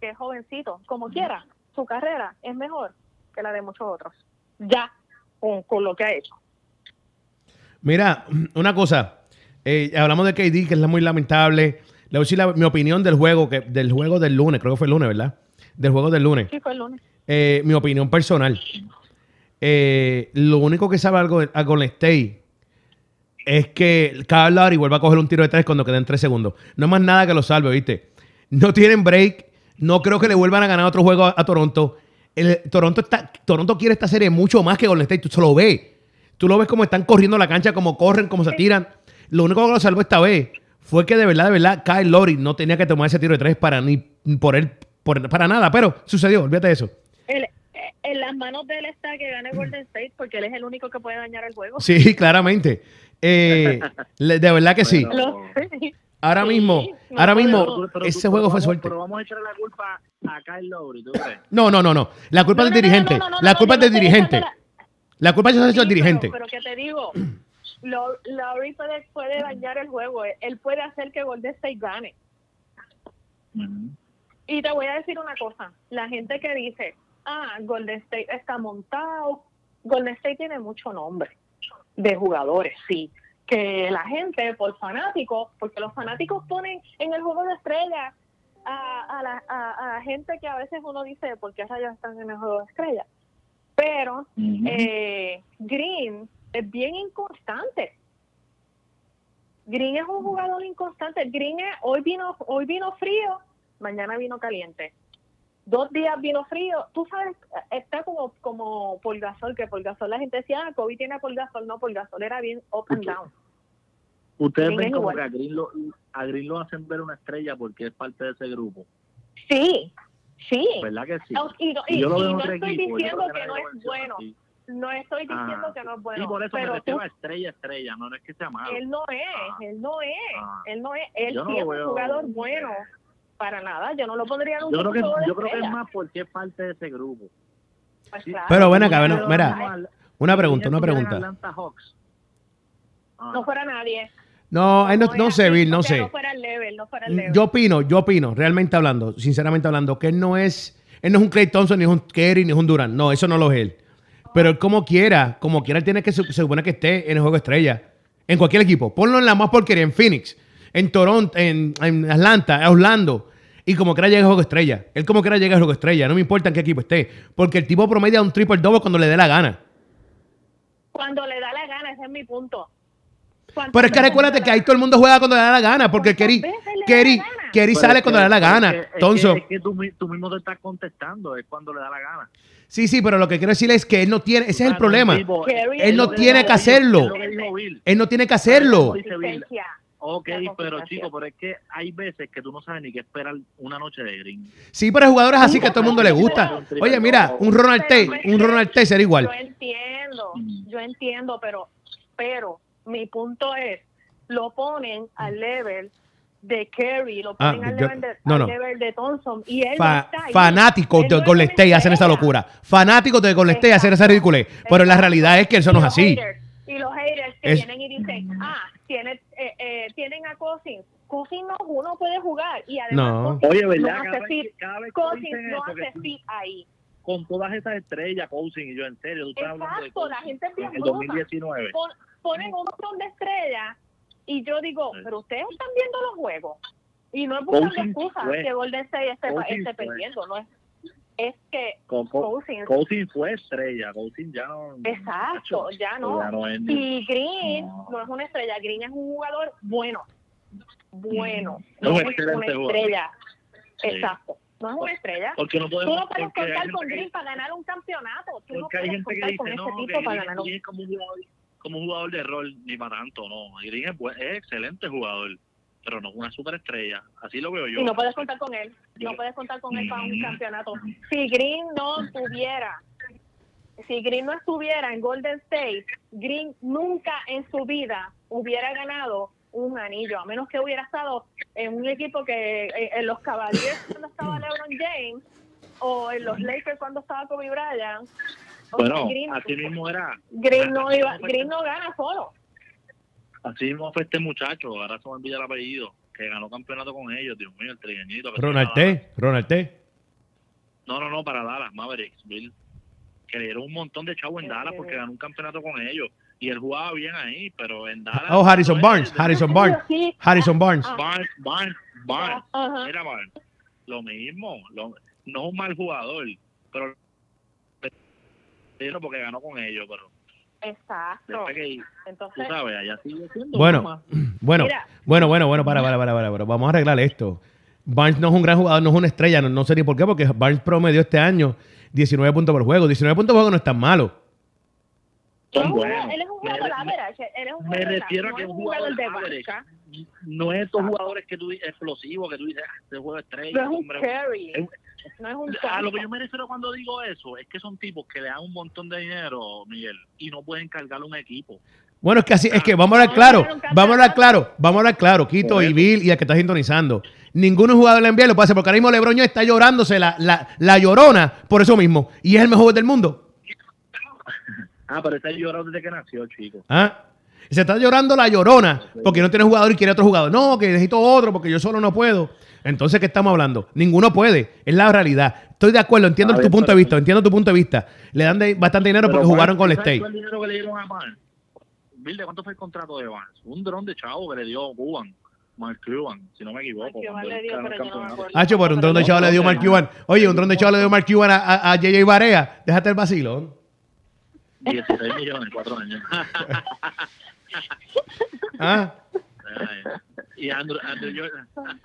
que es jovencito, como quiera, su carrera es mejor que la de muchos otros, ya, con, con lo que ha hecho. Mira, una cosa. eh, hablamos de KD, que es muy lamentable. Le voy a decir la- mi opinión del juego, que, del juego del lunes. Creo que fue el lunes, ¿verdad? Del juego del lunes. Sí, fue el lunes. Eh, mi opinión personal. Eh, lo único que sabe algo a Golden State es que Kyle Lowry vuelva a coger un tiro de tres cuando queden tres segundos. No hay más nada que lo salve, ¿viste? No tienen break. No creo que le vuelvan a ganar otro juego a, a Toronto. El- Toronto, está, Toronto quiere esta serie mucho más que Golden State. Tú se lo ves. Tú lo ves como están corriendo la cancha, como corren, como se tiran. Lo único que lo salvó esta vez fue que de verdad, de verdad, Kyle Lowry no tenía que tomar ese tiro de tres para ni por él, por- para nada. Pero sucedió, olvídate de eso. Él- eh, en las manos de él está que gane Golden State porque él es el único que puede dañar el juego. Sí, claramente. Eh, de verdad que sí. Ahora Sí, mismo, no ahora mismo, Pero- pero- ese pero juego fue suerte. Pero vamos a echarle la culpa a Kyle Lowry, ¿tú crees? No, no, no, no. La culpa No, es del no, dirigente. La culpa es del dirigente. La culpa es del Sí, dirigente. Pero, que te digo, Lo- Lowry puede, puede dañar el juego. Él- puede hacer que Golden State gane. Y te voy a decir una cosa. La gente que dice, ah, Golden State está montado. Golden State tiene mucho nombre de jugadores, sí. Que la gente, por fanáticos, porque los fanáticos ponen en el juego de estrellas a, a, la, a, a gente que a veces uno dice, ¿por qué rayos están en el juego de estrellas? Pero eh, Green es bien inconstante. Green es un jugador inconstante. Green es, hoy vino hoy vino frío, mañana vino caliente. Dos días vino frío. Tú sabes, está como como Polgasol, que Polgasol la gente decía, ah, Kobe tiene Polgasol. No, Polgasol era bien up and down. Ustedes Green ven como igual. que a Green, lo, a Green lo hacen ver una estrella porque es parte de ese grupo. Sí, sí. ¿Verdad que sí? Y, no- Y y- yo lo y no estoy yo diciendo que no es bueno. así. No estoy diciendo Ah, que no es bueno. y por eso me pero refiero tú- a estrella, estrella, no, no es que sea malo. él no es, Ah. él no es, Ah. él no es, él no sí es un jugador bueno. Para nada, yo no lo pondría en un Yo creo que, de yo creo que es más porque es parte de ese grupo. Pues claro. Pero ven acá, ven, mira, una pregunta, una pregunta. Ah, No fuera nadie. No, ay, no, no sé, Bill, no sé. No fuera el level, no fuera el level. Yo opino, yo opino, realmente hablando, sinceramente hablando, que él no es, él no es un Clay Thompson, ni es un Kerry, ni es un Durant. No, eso no lo es él. Pero él como quiera, como quiera, él tiene que, se, se supone que esté en el juego estrella. En cualquier equipo. Ponlo en la más porquería, en Phoenix, en Toronto, en, en Atlanta, en Orlando. Y como quiera llega al juego estrella. Él como quiera llega al juego estrella. No me importa en qué equipo esté. Porque el tipo promedia un triple double cuando le dé la gana. Cuando le da la gana, ese es mi punto. ¿Cuántas Pero es que recuérdate que ahí todo el mundo juega cuando le da la gana. Porque ¿Cuántas Kerry, Kerry? Kerry sale cuando le da la gana. Es que, es que- Thompson. es que tú, tú mismo te estás contestando, es cuando le da la gana. Sí, sí, pero lo que quiero decir es que él no tiene, ese es el problema. Él no tiene que hacerlo. Él no tiene que hacerlo. Ok, pero chico, pero es que hay veces que tú no sabes ni qué esperar una noche de green. Sí, pero hay jugadores así que a todo el mundo le gusta. Oye, mira, un Ronald T, un Ronald T sería Yo igual. entiendo, Mm. yo entiendo, pero, pero mi punto es, lo ponen al level de Kerry, lo Ah, ponen al, yo- level de, no, al no. level de Thompson y él no Fa- está ahí. fanáticos Él de no Golden State hacen esa locura. Fanáticos de Golden State hacen esa ridiculez. Pero la realidad es que eso no es así. haters, y los haters que Es- vienen y dicen, ah, tiene, eh, eh, tienen a Cousins. Cousins no, uno puede jugar. Y además, No. Cousins Oye, no ¿verdad? hace fit. que Cousins no hace fit ahí. con todas esas estrellas, coaching, y yo en serio, tú estás hablando de Exacto, la gente en el bruta. 2019. Pon- ponen un montón de estrellas y yo digo, Sí. pero ustedes están viendo los juegos. Y no es buscando Cousins excusas que Golden State esté, Cousins esté perdiendo, no es. Es que Con, con, coaching fue estrella, coaching ya no. exacto, ya no. Ya no es ni- Y Green No. no es una estrella, Green es un jugador bueno, bueno, No, no es una estrella. Sí. Exacto, no es una estrella. Porque no Tú no puedes contar con que- Green para ganar un campeonato. Tú no Porque hay gente que contar con dice, no, que tipo para ganar un Green es como un jugador, como un jugador de rol, ni para tanto, no. Green es, buen- es excelente jugador, pero no una superestrella. Así lo veo yo. Y no puedes contar con él. No puedes contar con él para un campeonato. Si Green no estuviera, si Green no estuviera en Golden State, Green nunca en su vida hubiera ganado un anillo, a menos que hubiera estado en un equipo que eh, en los Cavaliers cuando estaba LeBron James o en los Lakers cuando estaba Kobe Bryant. Bueno, Green, así mismo era. Green no iba, Green no gana solo. Así mismo fue este muchacho, ahora se me olvida el apellido, que ganó campeonato con ellos, Dios mío, el trigueñito. Ronald. T, Ronald T. No, no, no, para Dallas, Mavericks, Bill. Que le dieron un montón de chavo en Dallas porque ganó un campeonato con ellos. Y él jugaba bien ahí, pero en Dallas. Oh, Harrison Barnes, Harrison Barnes. Harrison Barnes. Barnes, Barnes, Barnes. Mira, Barnes. Lo mismo. Lo, no es un mal jugador, pero. Pero porque ganó con ellos, pero. Exacto. Entonces, sabes, allá sigue siendo. Bueno, bueno, Mira. bueno, bueno, bueno, para, para, para, para, para. Vamos a arreglar esto. Barnes no es un gran jugador, no es una estrella, no, no sé ni por qué, porque Barnes promedió este año 19 puntos por juego. 19 puntos por juego no es tan malo. él él es un Me- jugador average, él es un Me refiero a no que es es un jugador jugador de average. banca, No es estos jugadores que tú dices explosivos, que tú dices, ah, este juego estrella. no es un hombre, carry, es- no es un A lo que yo me refiero cuando digo eso es que son tipos que le dan un montón de dinero, Miguel, y no pueden cargar un equipo. Bueno, es que así, es que vamos a hablar Vamos a claro, hablar un vamos a hablar claro, vamos a hablar claro, Quito y Bill y el que está sintonizando. Ninguno jugador de la NBA lo puede hacer porque ahora mismo LeBron está llorándose la, la, la llorona por eso mismo. Y es el mejor del mundo. Ah, pero está llorando desde que nació, chico. ¿Ah? Se está llorando la llorona porque no tiene jugador y quiere otro jugador. No, que necesito otro porque yo solo no puedo. Entonces, ¿qué estamos hablando? Ninguno puede. Es la realidad. Estoy de acuerdo, entiendo tu punto de vista, entiendo tu punto de vista. Le dan de- bastante dinero porque jugaron con el ¿sabes State. cuál dinero que le dieron a cuánto fue el contrato de Barnes? Un dron de chavo que le dio Cuban. Mark Cuban, si no me equivoco. Mark le dio, ganó el pero yo no me campeonato. acuerdo. Hacho, por un dron de chavo le dio Mark Cuban. Oye, un dron de chavo le dio Mark Cuban a, a, a JJ Barea. Déjate el vacilón. 16 millones, cuatro años. Ah, y Andrew, Andrew Jordan.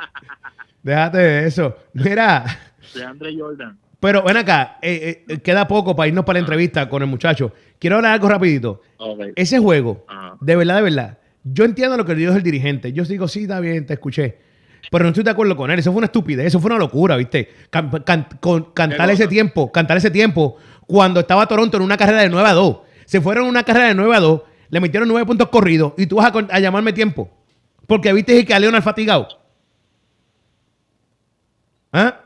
déjate de eso. Mira, De Andre Jordan. pero ven acá. eh, eh, queda poco para irnos para la entrevista con el muchacho. Quiero hablar algo rapidito. Ok. Ese juego, Ajá. de verdad, de verdad. Yo entiendo lo que dijo el dirigente. Yo digo, sí, está bien, te escuché. Pero no estoy de acuerdo con él. Eso fue una estupidez. Eso fue una locura, ¿viste? Can- can- con- cantar ¿Qué ese tiempo, cantar ese tiempo cuando estaba Toronto en una carrera de 9 a 2. Se fueron en una carrera de 9 a 2, le metieron 9 puntos corridos y tú vas a llamarme tiempo. Porque viste que a Leonard fatigado. ¿Ah?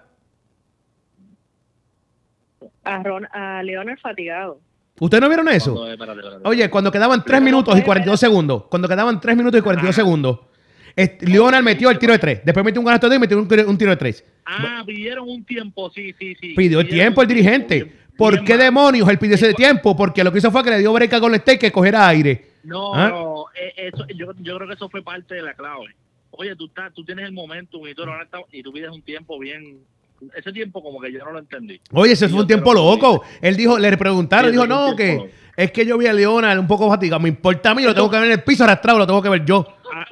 A, Ron, a fatigado. ¿Ustedes no vieron eso? Cuando- espérate, espérate. Oye, cuando quedaban 3 Pero minutos y fue- 42 segundos, cuando quedaban 3 minutos y 42 Ajá. segundos, Leonard metió el tiro de 3. Después metió un canasto de 2 y metió un, un tiro de 3. Ah, pidieron un tiempo, sí, sí, sí. Pidió el tiempo el dirigente. bien- ¿Por bien qué mal. demonios él pidió ese tiempo? Porque lo que hizo fue que le dio break a Golden State que cogiera aire. No, ¿Ah? no, eh, eso, yo, yo creo que eso fue parte de la clave. Oye, tú, estás, tú tienes el momento y tú, y tú pides un tiempo bien... Ese tiempo como que yo no lo entendí. Oye, ese fue un tiempo loco. Él dijo, le preguntaron, Sí, dijo, no, que loco. es que yo vi a Leonard un poco fatigado. Me importa a mí, lo tengo que ver en el piso arrastrado, lo tengo que ver yo. Ah,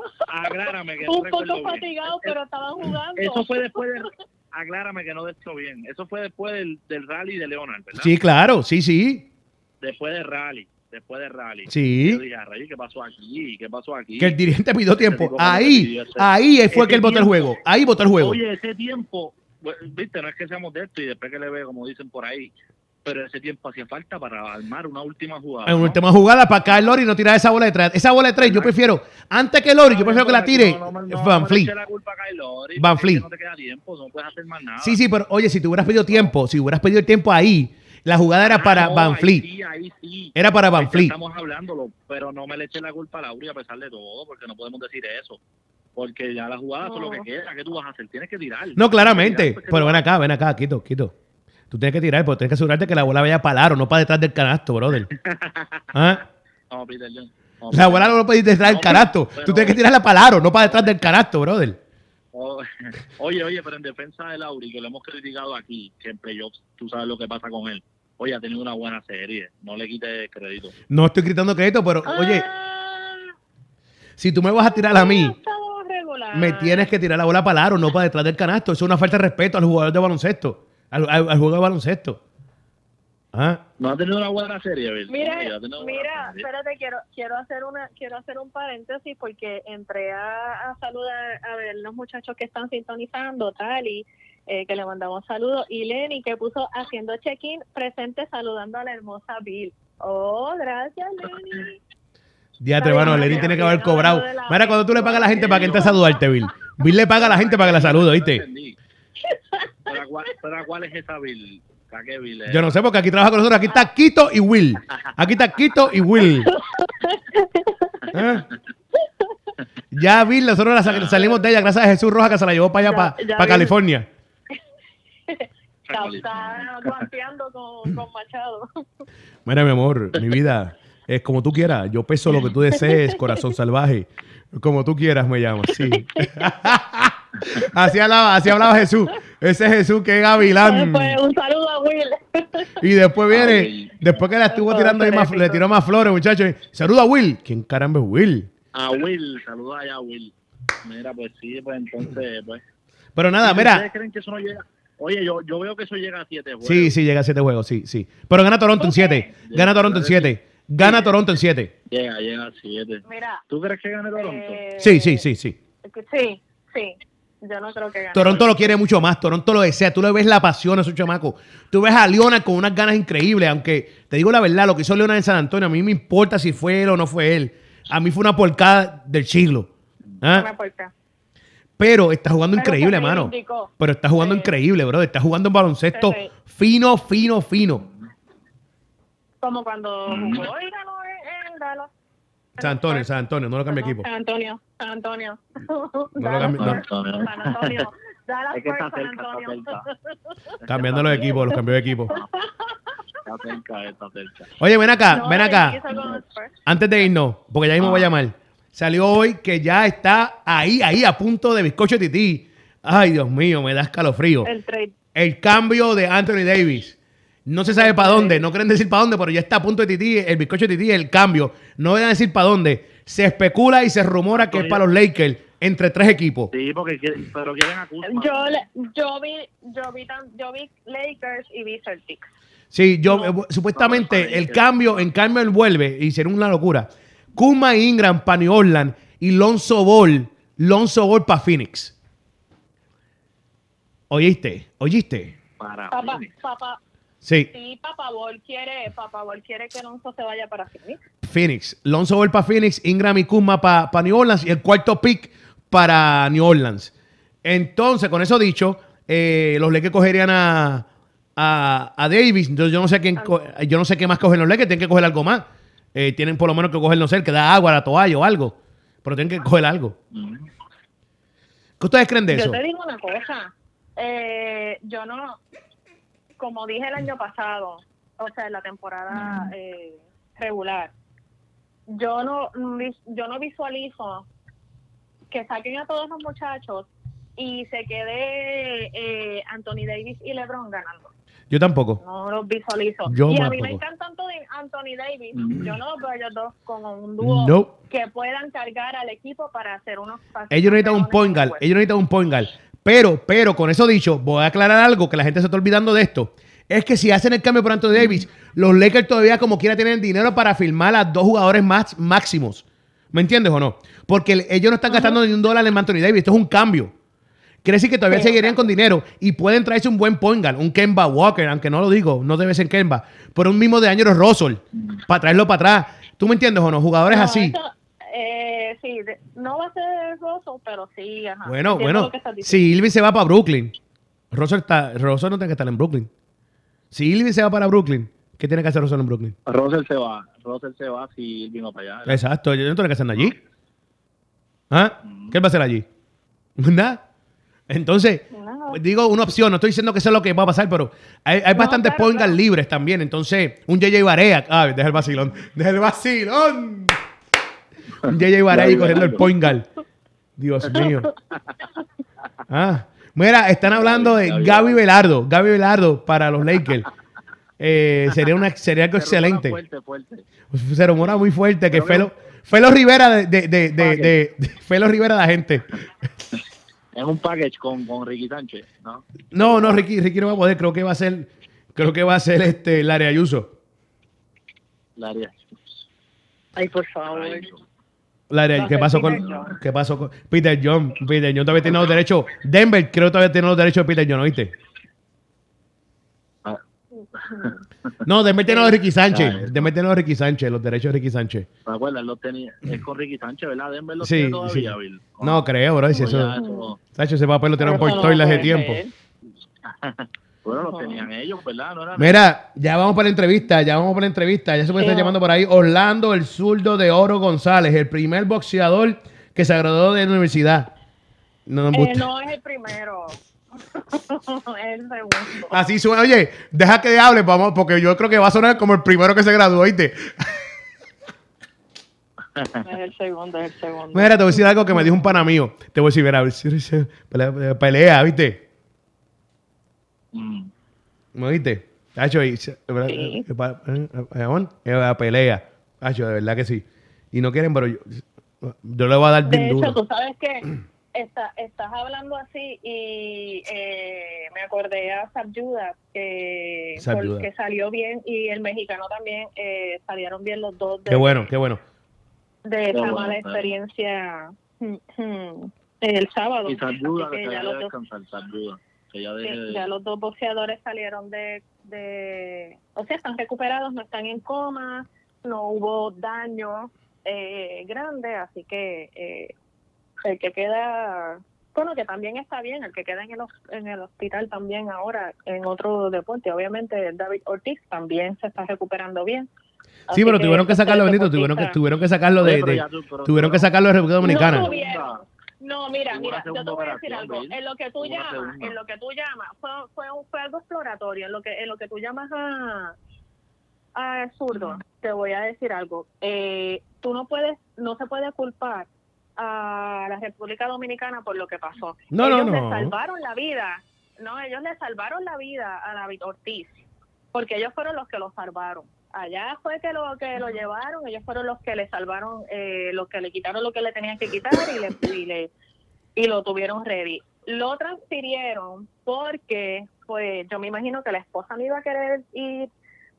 aclárame que no Un poco bien. fatigado, pero estaban jugando. Eso fue después del... Aclárame que no de esto bien. Eso fue después del, del rally de Leonard, ¿verdad? Sí, claro, sí, sí. Después del rally. Después del rally. Sí. Yo dije, "Ah, rayos, ¿qué pasó aquí? ¿Qué pasó aquí? Que el dirigente pidió tiempo. Ahí, pidió ese- ahí fue que él votó el juego. Ahí votó el juego. Oye, ese tiempo, viste, no es que seamos de esto y después que le veo, como dicen por ahí, pero ese tiempo hacía falta para armar una última jugada. En ¿no? última jugada para caer Lori y no tirar esa bola de tres. Esa bola de tres, yo prefiero, antes que Lori, yo prefiero que la tire No, no, Van Fleet. la culpa a Van Fleet. No te queda tiempo, no puedes hacer más nada. Sí, sí, pero oye, si te hubieras pedido tiempo, si hubieras pedido el tiempo ahí, la jugada era Ah, para no, Van ahí Fleet. Sí, ahí sí. Era para Van Fleet. Estamos hablándolo, pero no me le eche la culpa a Lauri a pesar de todo, porque no podemos decir eso. Porque ya la jugada es lo que No. queda. ¿Qué tú vas a hacer? Tienes que tirar. No, claramente. Tienes que tirar, pues, ¿qué Pero ven acá, ven acá, Quito, Quito. Tú tienes que tirar, pero tienes que asegurarte que la bola vaya para aro, no para detrás del canasto, brother. ¿Ah? Vamos, Peter John. La bola no lo puedes ir detrás del No, canasto. pero- Tú tienes que tirarla para aro, no para detrás del canasto, brother. Oh, Oye, oye, pero en defensa de Lauri, que lo hemos criticado aquí, en playoffs tú sabes lo que pasa con él. Oye, ha tenido una buena serie, no le quites crédito. No estoy gritando crédito, pero oye, Ah, si tú me vas a tirar a mí, me tienes que tirar la bola para aro, no para detrás del canasto. Eso es una falta de respeto al jugador de baloncesto, al, al- al juego de baloncesto. ¿Ah? No ha tenido una buena serie, Bill. Mira, Oye, mira, serie. espérate, quiero quiero hacer una quiero hacer un paréntesis porque entré a, a saludar a ver los muchachos que están sintonizando, tal y eh, que le mandamos saludos y Lenny que puso haciendo check-in presente saludando a la hermosa Bill. Oh, gracias Lenny. Diatre, Ay, hermano, no, Lenny tiene que haber cobrado. Mira, cuando tú le pagas a la gente para que entre a saludarte, Bill. Bill le paga a la gente para que la salude, ¿viste? Entendí. ¿Pero a cuál, es esa Bill? Yo no sé, porque aquí trabaja con nosotros. Aquí está Quito y Will. Aquí está Quito y Will. ¿Ah? Ya, Bill, nosotros la sa- salimos de ella gracias a Jesús Roja que se la llevó para allá, Ya- para, ya para. California. Está, guanteando con, con Machado. Mira, mi amor, mi vida, es como tú quieras. Yo peso lo que tú desees, corazón salvaje. Como tú quieras me llamas, sí. así, hablaba, así hablaba Jesús. Ese Jesús que es gavilán. Pues, un saludo a Will. Y después viene, Ay. después que la estuvo tirando ahí más, le tiró más flores, muchachos. Saluda a Will. ¿Quién caramba es Will? A Will, saluda allá a Will. Mira, pues sí, pues entonces, pues. Pero nada, ¿Ustedes mira. creen que eso no llega? Oye, yo, yo veo que eso llega a siete juegos. Sí, sí, llega a siete juegos, sí, sí. Pero gana Toronto en siete. Gana Toronto en siete. Gana Toronto en siete. Llega, llega a siete. Mira. ¿Tú crees que gane Toronto? eh, Sí, sí, sí, sí. Sí, sí. Yo no creo que gane. Toronto lo quiere mucho más, Toronto lo desea. Tú le ves la pasión a esos chamacos. Tú ves a Leonard con unas ganas increíbles, aunque te digo la verdad, lo que hizo Leonard en San Antonio, a mí me importa si fue él o no fue él. A mí fue una porcada del siglo. ¿Ah? Me importa. Pero está jugando Pero increíble, mano. Pero está jugando Sí. increíble, bro. Está jugando en baloncesto Sí, sí. fino, fino, fino. Como cuando Mm. jugó y ganó en, en Dallas. San Antonio, San Antonio, no lo cambia equipo. San Antonio, San Antonio. lo Dallas cambie- no. Spurs, San Antonio. Dallas Es que está San está Antonio. cerca. Cambiando los equipos, los cambió de equipo. Está cerca, está cerca. Oye, ven acá, No, ven acá. Antes de irnos, porque ya mismo voy a llamar. Salió hoy que ya está ahí, ahí, a punto de bizcocho tití. Ay, Dios mío, me da escalofrío. El trade. El cambio de Anthony Davis. No se sabe para dónde, no quieren decir para dónde, pero ya está a punto de tití, el bizcocho de tití, el cambio. No van a decir para dónde. Se especula y se rumora que es para los Lakers entre tres equipos. Sí, porque quieren- pero quieren a Kuzma. Yo, le- yo vi, yo vi, tan- yo vi Lakers y vi Celtics. Sí, yo No. eh, No, supuestamente el cambio, en cambio él vuelve y será una locura. Kuma Ingram para New Orleans y Lonzo Ball, Lonzo Ball para Phoenix. ¿Oíste? ¿Oíste? Para Papá, Sí, sí, Papá Ball quiere, Papá Ball quiere que Alonso se vaya para Phoenix. Phoenix. Lonzo Ball para Phoenix, Ingram y Kuma para New Orleans y el cuarto pick para New Orleans. Entonces, con eso dicho, eh, los Lakers cogerían a, a, a Davis. Entonces, yo no sé quién yo no sé qué más cogen los Lakers, tienen que coger algo más. Eh, tienen por lo menos que coger, no sé, que da agua, la toalla o algo. Pero tienen que coger algo. ¿Qué ustedes creen de Yo eso? te digo una cosa, eh, yo no, como dije el año pasado, o sea, en la temporada eh, regular, yo no, yo no visualizo que saquen a todos los muchachos y se quede eh, Anthony Davis y LeBron ganando. Yo tampoco. No los visualizo. Yo y a mí tampoco. me encanta Anthony, Anthony Davis. Mm. Yo no los veo ellos dos como un dúo No. que puedan cargar al equipo para hacer unos pases. Ellos necesitan un point guard. Ellos necesitan un point guard. Pero, pero, con eso dicho, voy a aclarar algo que la gente se está olvidando de esto. Es que si hacen el cambio por Anthony Davis, los Lakers todavía como quiera tienen dinero para firmar a dos jugadores más máximos. ¿Me entiendes o no? Porque el- ellos no están gastando ni un dólar en Anthony Davis. Esto es un cambio. Quiere decir que todavía Sí, seguirían con dinero y pueden traerse un buen point guard, un Kemba Walker, aunque no lo digo, no debe ser Kemba, pero un mismo de Añero Russell, para traerlo para atrás. ¿Tú me entiendes o no? Jugadores No, así. eso, eh, sí, de- no va a ser Russell, pero sí, ajá. Bueno, Entiendo bueno, si Ilvin se va para Brooklyn, Russell, está, Russell no tiene que estar en Brooklyn. Si Ilvin se va para Brooklyn, ¿qué tiene que hacer Russell en Brooklyn? Russell se va. Russell se va si él vino para allá. Exacto, yo no tiene que hacer allí. ¿Ah? ¿Qué él va a hacer allí? Nada. Entonces, No. digo una opción, no estoy diciendo que eso es lo que va a pasar, pero hay, hay No, bastantes claro, point guard claro. libres también. Entonces, un JJ Barea, ah, deja el vacilón, deja el vacilón. Un JJ Barea ahí corriendo el point guard. Dios mío. Ah, mira, están hablando de Gaby Velardo, Gaby Velardo para los Lakers. Eh, sería una sería algo Se excelente. Fuerte, fuerte. Se rumora muy fuerte que Felo, Felo Rivera de, de, de, de, de- de- Felo Rivera de gente. Es un package con, con Ricky Sánchez, ¿no? No, no, Ricky, Ricky no va a poder, creo que va a ser, creo que va a ser este Larry Ayuso. La área. Ay, por favor. Larry, ¿qué pasó con John. qué pasó con Peter John? Peter John todavía tiene los derechos. Denver creo que todavía tiene los derechos de Peter John, ¿oíste? Ah, No, Denver tiene los de Ricky Ah, Sánchez. eso. Denver tiene los de Ricky Sánchez, los derechos de Ricky Sánchez. ¿Te acuerdas? Lo tenía, es con Ricky Sánchez, ¿verdad? Denver lo Sí, tiene sí. todavía, Bill. ¿O No creo, bro. Si O eso, eso- Sacho, ese papel lo tienen por hace puede tiempo. Bueno, lo tenían ellos, ¿verdad? No era Mira, ya vamos para la entrevista, ya vamos para la entrevista. Ya se puede estar llamando por ahí Orlando, el zurdo de Oro González, el primer boxeador que se graduó de la universidad. No, Eh, no es el primero. Es el segundo. Así suena. Oye, deja que hable, vamos, porque yo creo que va a sonar como el primero que se graduó, ¿oíste? Es el segundo, es el segundo. Mira, te voy a decir algo que me dijo un pana mío. Te voy a decir, mira, si- pelea, ¿viste? Mm. ¿Me oíste? Se- Sí. eh, eh, eh, eh, la pelea. Tacho, de verdad que sí. Y no quieren, pero yo, yo le voy a dar bien De hecho, duro. tú sabes que está, estás hablando así y eh, me acordé a Sabyuda que, salió bien y el mexicano también eh, salieron bien los dos de, Qué bueno, qué bueno. de esa bueno, mala experiencia mm, mm, el sábado. Y Así que ya los dos. Que de... ya los dos boxeadores salieron de, de, o sea, están recuperados, no están en coma, no hubo daño eh, grande, así que eh, el que queda, bueno, que también está bien, el que queda en el, en el hospital también ahora en otro deporte, obviamente David Ortiz también se está recuperando bien. Sí, pero tuvieron que sacarlo, Benito, tuvieron que, tuvieron que sacarlo de, de- tuvieron que sacarlo de República Dominicana. No tuvieron. No, mira, mira, yo te voy a decir algo. En lo que tú llamas, en lo que tú llamas, fue, fue, un, fue algo exploratorio. En lo que, en lo que tú llamas a, ah, zurdo, te voy a decir algo. Eh, tú no puedes, no se puede culpar a la República Dominicana por lo que pasó. No, no, ellos no. le salvaron la vida. No, ellos le salvaron la vida a David Ortiz, porque ellos fueron los que lo salvaron. Allá fue que lo que lo llevaron, ellos fueron los que le salvaron, eh, los que le quitaron lo que le tenían que quitar y le, y le y lo tuvieron ready. Lo transfirieron porque, pues, yo me imagino que la esposa no iba a querer ir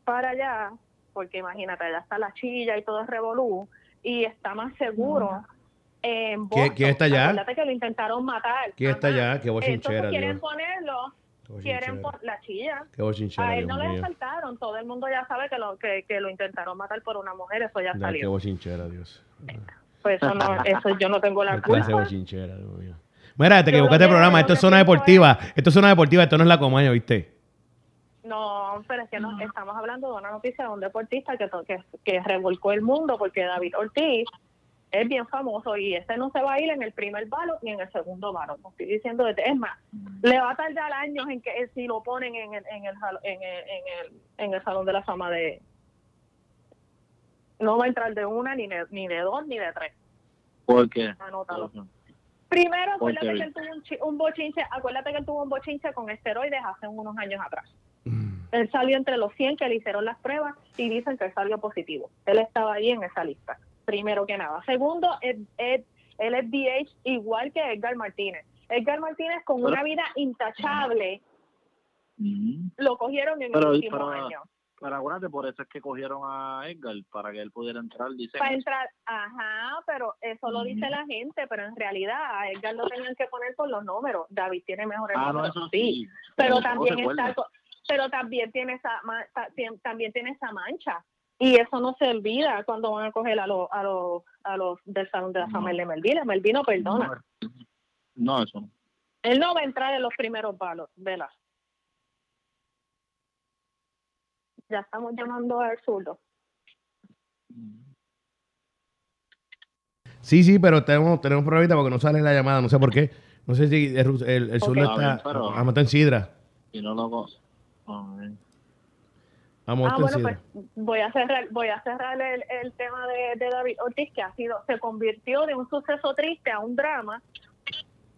para allá, porque imagínate, allá está la chilla y todo es revolú, y está más seguro en ¿Quién- Boston. quién está allá? Acuérdate que lo intentaron matar. ¿Quién está allá? Qué bochinchera, Entonces quieren ponerlo, Qué quieren pon- la chilla. Qué bochinchera, A él Dios no le asaltaron, todo el mundo ya sabe que lo que, que lo intentaron matar por una mujer, eso ya Ya, qué salió. bochinchera, Dios. Pues eso no, eso yo no tengo la Qué culpa. bochinchera, Dios mío. Mira, te equivocaste que- programa. Esto es zona deportiva. Esto es zona deportiva. Esto no es la comaña, ¿viste? No, pero es que no, estamos hablando de una noticia de un deportista que, que, que revolcó el mundo porque David Ortiz es bien famoso y ese no se va a ir en el primer balo ni en el segundo balo. No estoy diciendo, de, es más, le va a tardar años en que eh, si lo ponen en el, en el, en el, en el, en el Salón de la Fama de... No va a entrar de una, ni de, ni de dos, ni de tres. ¿Por qué? Anótalo. Primero, acuérdate que él tuvo un, chi- un bochinche, acuérdate que él tuvo un bochinche con esteroides hace unos años atrás. Él salió entre los 100 que le hicieron las pruebas y dicen que él salió positivo. Él estaba ahí en esa lista, primero que nada. Segundo, él, él- él es DH igual que Edgar Martínez. Edgar Martínez con Pero- una vida intachable lo cogieron en Pero- el último año. Pero acuérdate, por eso es que cogieron a Edgar, para que él pudiera entrar. Para entrar, ajá, pero eso lo dice la gente, pero en realidad a Edgar lo tenían que poner por los números. David tiene mejores Ah, no, números, eso sí. sí. pero también está pero también tiene esa también tiene esa mancha y eso no se olvida cuando van a coger a los a los a los del salón de la fama No. de Melville Melville no perdona No, eso no. él no va a entrar en los primeros palos vela ya estamos llamando al zurdo Sí, sí, pero tenemos, tenemos problemita porque no sale la llamada. No sé por qué. No sé si el, el, el zurdo Ok. está. Pero- a en sidra. Si no lo co- A ah bueno pues voy a cerrar voy a cerrar el, el tema de, de David Ortiz que ha sido se convirtió de un suceso triste a un drama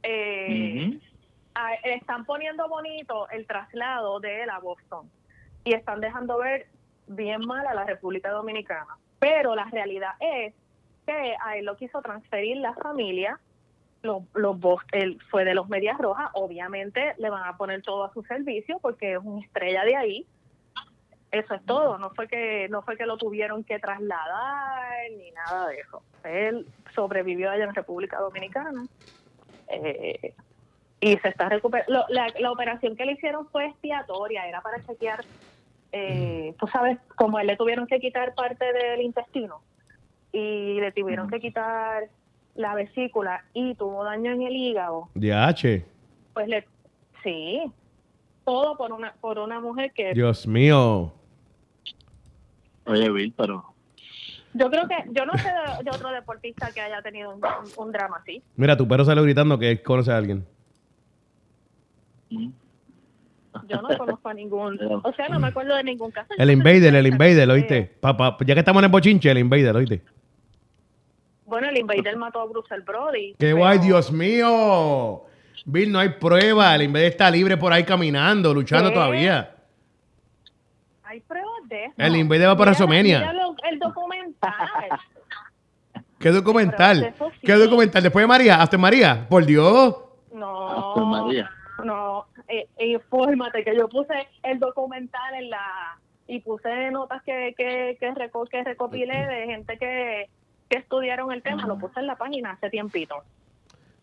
eh, a- están poniendo bonito el traslado de él a Boston y están dejando ver bien mal a la República Dominicana. Pero la realidad es que a él lo quiso transferir la familia, los, los él fue de los Medias Rojas, obviamente le van a poner todo a su servicio porque es una estrella de ahí. Eso es todo, no fue que no fue que lo tuvieron que trasladar ni nada de eso. Él sobrevivió allá en República Dominicana. Eh, y se está recuperando. La, la operación que le hicieron fue expiatoria, era para chequear, eh, tú sabes, como él le tuvieron que quitar parte del intestino y le tuvieron que quitar la vesícula y tuvo daño en el hígado, DH. pues le, sí, todo por una por una mujer que Dios mío. Oye, Bill, pero. yo creo que yo no sé de, de otro deportista que haya tenido un, un- un drama así. Mira, tu perro salió gritando que él conoce a alguien. Yo no conozco a ningún, o sea, no me acuerdo de ningún caso. El Invader, el Invader, ¿oíste? Pa- pa- ya que estamos en el bochinche, el Invader, ¿oíste? Bueno, el Invader mató a Bruce Brody. ¡Qué pero- guay, Dios mío! Bill, no hay prueba. El Invader está libre por ahí caminando, luchando ¿Qué? todavía. Hay pruebas de eso. El Invader va para lo- el documental. ¿Qué documental? Sí. ¿Qué documental? Después de María, hasta María, por Dios. No. Ave María. No, eh, infórmate que yo puse el documental en la y puse notas que que que, reco- que recopilé de gente que, que estudiaron el tema, lo puse en la página hace tiempito.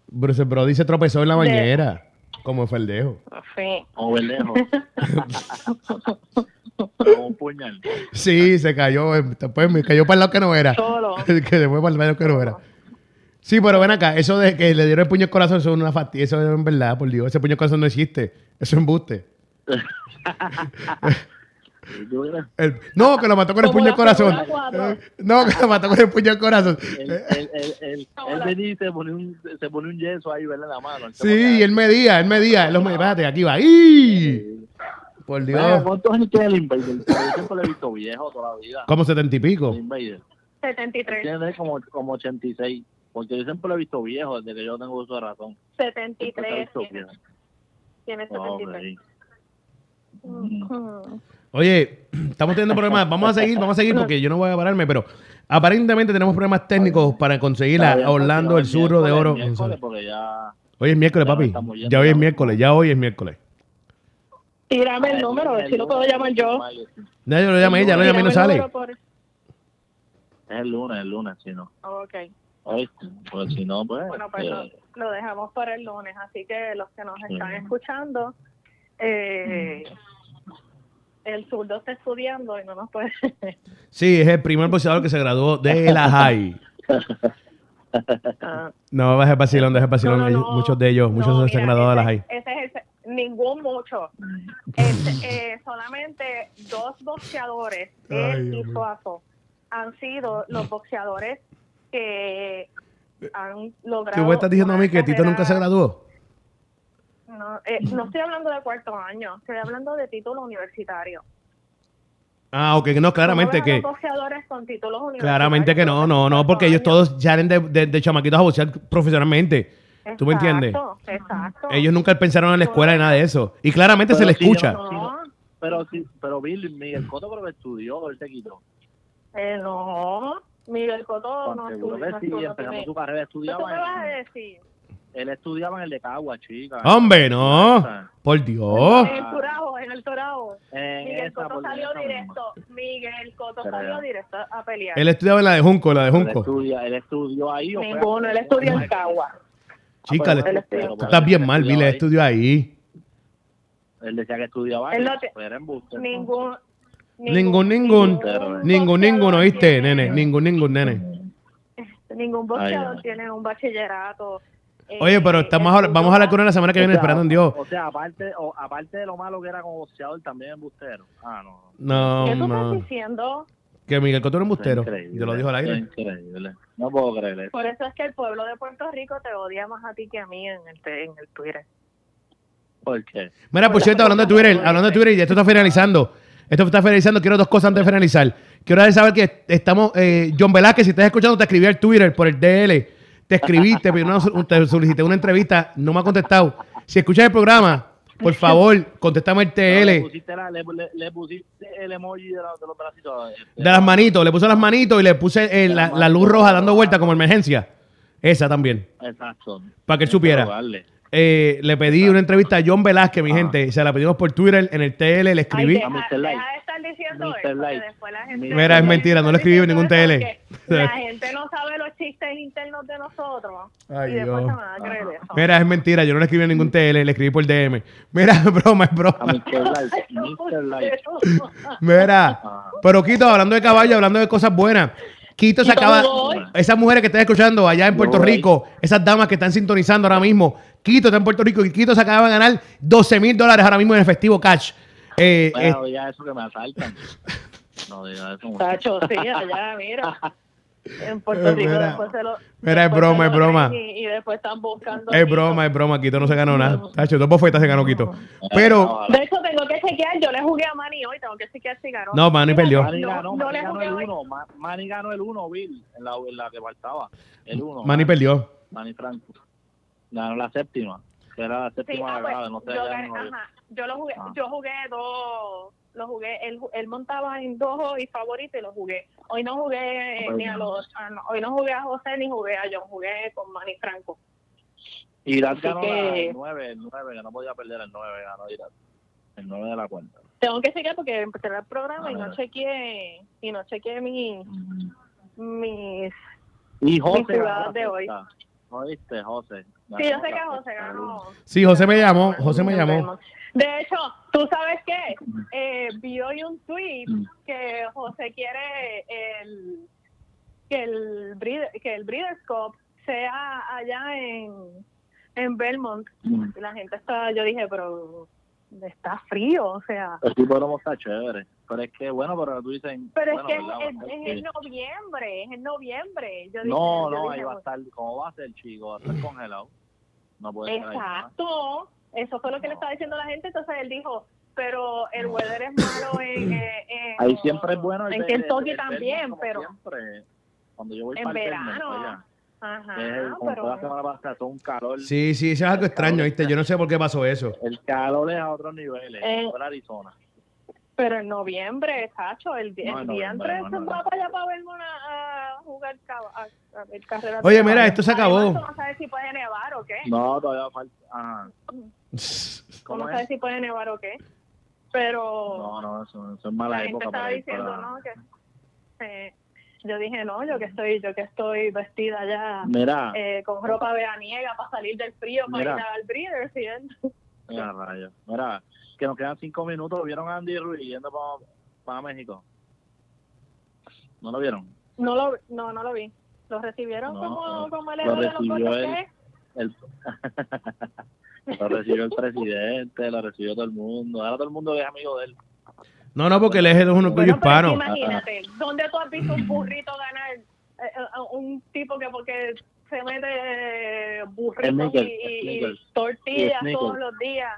Bruce Brody se tropezó en la De- bañera, como feldejo. Sí. O lejos. Como un puñal. Sí, se cayó, después me cayó para el lado que no era. Solo. que se fue para el lado que no era. Sí, pero ven acá, eso de que le dieron el puño al corazón, eso es una fastidia, eso es en verdad, por Dios, ese puño al corazón no existe, eso es embuste. El- no, que lo mató con el puño al corazón. No, que lo mató con el puño al corazón. Él, venía y se pone un, se pone un yeso ahí, ¿verdad? En la mano. Sí, él medía, él medía, él los medía, espérate, aquí va. ¡Ih! Por Dios. ¿Cuántos años tiene el Invader? Yo siempre lo he visto viejo toda la vida. Como setenta y pico. El Invader. 73. Tiene como, como 86. Porque yo siempre lo he visto viejo desde que yo tengo uso de razón. Siempre lo he 73 visto tiene. Tiene No, 73. hombre. Ujú. Oye, estamos teniendo problemas. Vamos a seguir, vamos a seguir porque yo no voy a pararme, pero aparentemente tenemos problemas técnicos para conseguir a Orlando el zurro de oro. Hoy es miércoles, papi. Ya hoy es miércoles, ya hoy es miércoles. Tírame el número, a ver si lo puedo llamar yo. Ya yo lo llamé, ya lo llamé y no sale. Es el lunes, el lunes, si no. Ok. ¿Oíste? Pues si no, pues. Bueno, pues eh, lo, lo dejamos para el lunes, así que los que nos están Sí. escuchando, eh, el zurdo está estudiando y no nos puede. Sí, es el primer boxeador que se graduó de la high. Ah, No, es el vacilón, es el vacilón. no, no, no. Muchos de ellos, muchos No, se han graduado de la high. Ese es el, ningún mucho. Este, eh, solamente dos boxeadores, él y. Suazo, han sido los boxeadores que han logrado. ¿Tú me estás diciendo a mí que Tito nunca se graduó? No, eh, no estoy hablando de cuarto año, estoy hablando de título universitario. Ah, ok, no, claramente ¿Cómo ven a que. boxeadores con títulos universitarios? Claramente que no, no, no, porque ellos todos salen de, de, de chamaquitos a boxear profesionalmente. ¿Tú me entiendes? Exacto, Exacto. Ellos nunca pensaron en la escuela ni nada de eso. Y claramente se le si escucha. yo- No, Pero sí, pero Bill, Miguel Cotto creo que estudió, él se quitó. eh, no. Miguel Cotto no estudió. no sí, tiene- su carrera ¿Qué estudiaba vas a en, decir? él estudiaba en el de Cagua, chica. Hombre, no. Por Dios. En el Turabo, en el Turabo. Miguel por salió misma. directo. Miguel Cotto Pero- salió directo a pelear. Él estudiaba en la de Junco, la de Él, Junco. estudia, él estudió ahí. Ninguno, él estudió en Cagua. Chica, le- tú estás bien mal, ahí. estudió ahí. Él decía que estudiaba ahí. Él no te- pero era embuste. Ningún. Ningún, ningún. Ningún, ningún, ¿oíste, nene? Ningún, ningún, nene. Ningún boxeador tiene un bachillerato. eh, Oye, pero estamos a hablar- vamos a hablar con él la semana que viene, O sea, esperando en Dios. O sea, aparte, o, aparte de lo malo que era como boxeador, también embustero. Ah, no. No, ¿Qué tú no. estás diciendo? Que Miguel Cotto era un bustero. Yo lo dijo al aire. Increíble. No puedo creer eso. Por eso es que el pueblo de Puerto Rico te odia más a ti que a mí en el, en el Twitter. ¿Por qué? Mira, por cierto, hablando de Twitter, hablando de Twitter, y esto está finalizando. Esto está finalizando. Quiero dos cosas antes de finalizar. Quiero saber que estamos. eh, John Velázquez, si estás escuchando, te escribí al Twitter por el DL. Te escribí, te, pedí una- te solicité una entrevista. No me ha contestado. Si escuchas el programa, por favor, contéstame el Le TL. pusiste, la- le, le- le pusiste el emoji de, la- de los bracitos. este, De las manitos. Le puse las manitos y le puse eh, la, la luz roja dando vuelta como emergencia. Esa también. Exacto. Para que él supiera. Eh, le pedí una entrevista a John Velázquez, mi gente. Se la pedimos por Twitter, en el TL, le escribí. Ay, deja, deja estar diciendo Mr. eso, después la gente... Mira, es mentira, no le escribí en ningún TL. La gente no sabe los chistes internos de nosotros. Ay, y después Dios. se van a creer eso. Mira, es mentira, yo no le escribí en ningún TL, le escribí por DM. Mira, es broma, es A broma. Mr. Light. Mr. Light. Mira, Ah. pero Quito, hablando de caballo, hablando de cosas buenas. Quito se acaba. Esas mujeres que están escuchando allá en Puerto. Rico, esas damas que están sintonizando ahora mismo. Quito está en Puerto Rico y Quito se acaba de ganar 12 mil dólares ahora mismo en efectivo cash. Eh, eh, Bueno, ya eso que me asaltan. No diga eso. Tacho, sí, allá, mira. En Puerto Rico Mira, después se lo... mira, es broma, es broma. Y, y después están buscando... es Quito. broma, es broma. Quito no se ganó nada. Tacho, dos bofetas se ganó Quito. Pero, Ojalá. De hecho, tengo que chequear. Yo le jugué a Manny hoy. Tengo que chequear si ganó. no, Manny perdió. Manny No, ganó, no Manny le ganó el hoy. 1. Manny ganó el 1, Bill, en la, en la que faltaba. El 1. Manny perdió. Manny Franco. Ganó la séptima. Que era la Sí, séptima ah, grave, no sé. yo, ya gané- no- ajá, yo lo jugué, Ah. yo jugué dos, lo jugué, él, él montaba en dos y favorito y lo jugué. Hoy no jugué ni a los, ah, no, hoy no jugué a José ni jugué a John, jugué con Manny Franco. Así ganó la- que- el 9, el 9, que no podía perder el 9, ganó Irak. El 9 de la cuenta. Tengo que chequear porque empecé el programa y Ah. no chequeé, y no chequeé mi, mis, Y José Mis jugadas la de hoy. ¿Oíste, José? Sí, yo sé que José ganó. Sí, José me llamó. José me llamó. De hecho, ¿tú sabes qué? Eh, vi hoy un tweet que José quiere el que el breeder, que el Breeders' Cup sea allá en, en Belmont. Y la gente está, yo dije, pero está frío, o sea. El tipo de está chévere. Pero es que, bueno, pero tú dices. Pero bueno, es que ¿verdad? es, es- Bastante. es en noviembre, es en noviembre. Yo dije- No, yo no, dije, ahí va a estar. ¿Cómo va a ser, chico? Va a estar congelado. No puede. Exacto. Eso fue lo que le No. estaba diciendo la gente. Entonces él dijo, pero el weather es malo en, eh, en- Ahí siempre es bueno. el en Kentucky el también, pero siempre, cuando yo voy en para verano. allá, Ajá, el- la pero semana pasada, son un calor. Sí, sí, eso es algo extraño, ¿viste? Yo no sé por qué pasó eso. El calor es a otros niveles. Eh, Arizona. Pero en noviembre, Cacho, el, di- No, el día entre no, no, va para allá para verme una, a jugar a, a ver carreras. Oye, mira, esto se acabó. no sabes si puede nevar o qué. No, todavía falta. ¿Cómo sabes es? si puede nevar o qué. Pero No, no, eso, eso es la mala gente época estaba para diciendo, para- ¿no? Que, eh, yo dije, no, yo que estoy, yo que estoy vestida ya Mira, eh, con ropa veraniega para salir del frío, para Mira. ir al breeder, ¿sí? mira, rayos. Mira, que nos quedan cinco minutos. ¿Vieron a Andy Ruiz yendo para, para México? ¿No lo vieron? No lo, no, no lo vi. ¿Lo recibieron No, como, no. como el Lo héroe de los recibió él. que es? El... lo recibió el presidente, lo recibió todo el mundo. Ahora todo el mundo es amigo de él. No, no, porque él es un orgullo Bueno, pero es que hispano. imagínate, ¿dónde tú has visto un burrito ganar? eh, eh, un tipo que porque se mete eh, burritos y, Snickers, y- y Snickers. tortillas todos los días.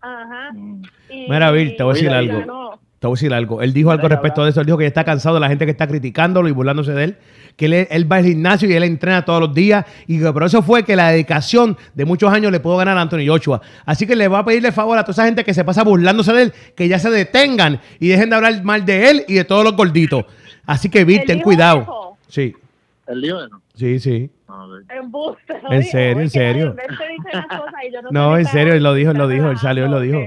Ajá. Mm. Y- Mira, Bill, te voy a decir algo. Te voy a decir algo. Él dijo algo respecto de eso. Él dijo que ya está cansado de la gente que está criticándolo y burlándose de él. Que él, él va al gimnasio y él entrena todos los días. Y que por eso fue que la dedicación de muchos años le pudo ganar a Anthony Joshua. Así que le va a pedirle favor a toda esa gente que se pasa burlándose de él, que ya se detengan y dejen de hablar mal de él y de todos los gorditos. Así que, Bill, ¿Él ten cuidado. eso? Sí, ¿El lío eso? sí, sí. Lo ¿En dijo. serio, en serio? él se dice las cosas y yo no en serio, él lo dijo, él lo dijo, él salió, él lo dijo.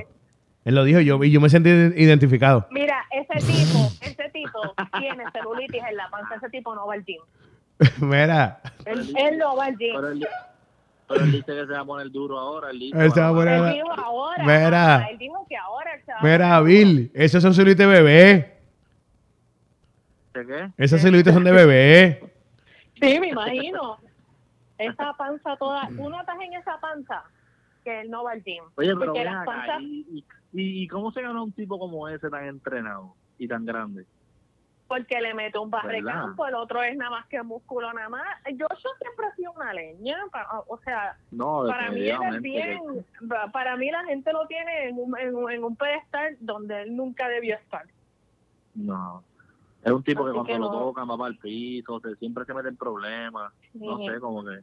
Él lo dijo yo, y yo me sentí identificado. Mira, ese tipo, ese tipo tiene celulitis en la panza. Ese tipo no va al gym. Mira, Él, él no va al gym. Pero él, pero él dice que se va a poner duro ahora. Él, dice, Él se va a bueno, poner- Él dijo ahora. Mira. Él dijo que ahora mira, Bill, esos son celulitis de bebé. ¿de qué? Esos celulitis son de bebé. Sí, me imagino. Esa panza toda. Tú notas en esa panza que él no va al gym. Oye, pero ven las acá, panzas, ¿y, y, y, y cómo se ganó un tipo como ese tan entrenado y tan grande? porque le mete un barre ¿Verdad? campo, el otro es nada más que músculo nada más. Yo, yo siempre he sido una leña. O sea, No, para mí él es definitivamente. bien. pa- Para mí la gente lo tiene en un, en, en un pedestal donde él nunca debió estar. no. Es un tipo que cuando que lo no. tocan va para el piso, se- siempre se mete en problemas. No sé, como que...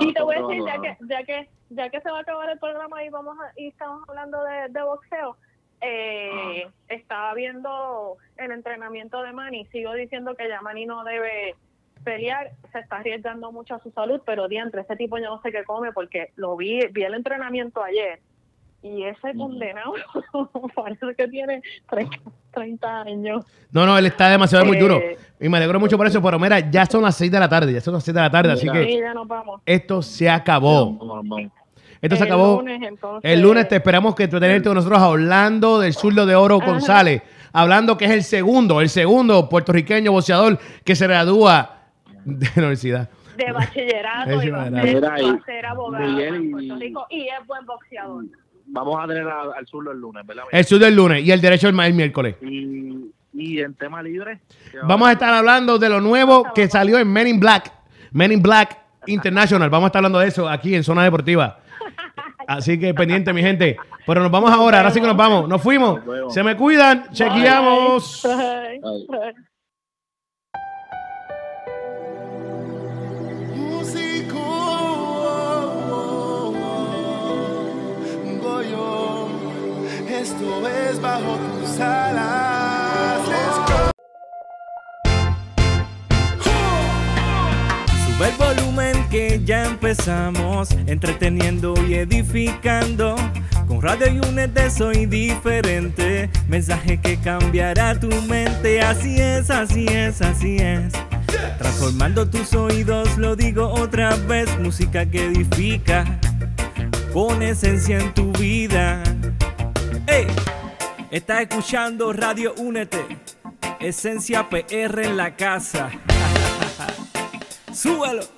Y te voy a decir, ya que, ya que ya que se va a acabar el programa y vamos a, y estamos hablando de, de boxeo, eh, Ah. estaba viendo el entrenamiento de Manny, sigo diciendo que ya Manny no debe pelear, se está arriesgando mucho a su salud, pero diantre, ese tipo yo no sé qué come porque lo vi, vi el entrenamiento ayer y ese condenado parece que tiene 30, 30 años. No, no, él está demasiado muy Eh, duro. Y me alegro mucho por eso, pero mira, ya son las 6 de la tarde, ya son las 6 de la tarde, así que Sí, ya nos vamos. esto se acabó. Esto se El acabó. lunes, entonces. El lunes te esperamos que tú tenerte con nosotros hablando del zurdo de Oro Ajá. González, hablando que es el segundo, el segundo puertorriqueño boxeador que se gradúa de la universidad. de bachillerato y va a ser, abogado Miguel en Puerto Rico y es buen boxeador. Vamos a tener a- al sur el lunes, ¿verdad? El sur del lunes y el derecho el, el miércoles. Y, y en tema libre. ¿qué va Vamos a estar hablando de lo nuevo que salió en Men in Black, Men in Black International. Vamos a estar hablando de eso aquí en Zona Deportiva. Así que pendiente, mi gente. Pero nos vamos ahora, ahora sí que nos vamos. Nos fuimos. Se me cuidan. Chequeamos. Bye. Bye. Bye. Esto es bajo tus alas. Let's go. Sube el volumen que ya empezamos, entreteniendo y edificando. Con Radio y Únete soy diferente, mensaje que cambiará tu mente. Así es, así es, así es. Transformando tus oídos, lo digo otra vez, música que edifica, con esencia en tu vida. ¡Ey! Estás escuchando Radio Únete, esencia PR en la casa. Súbelo.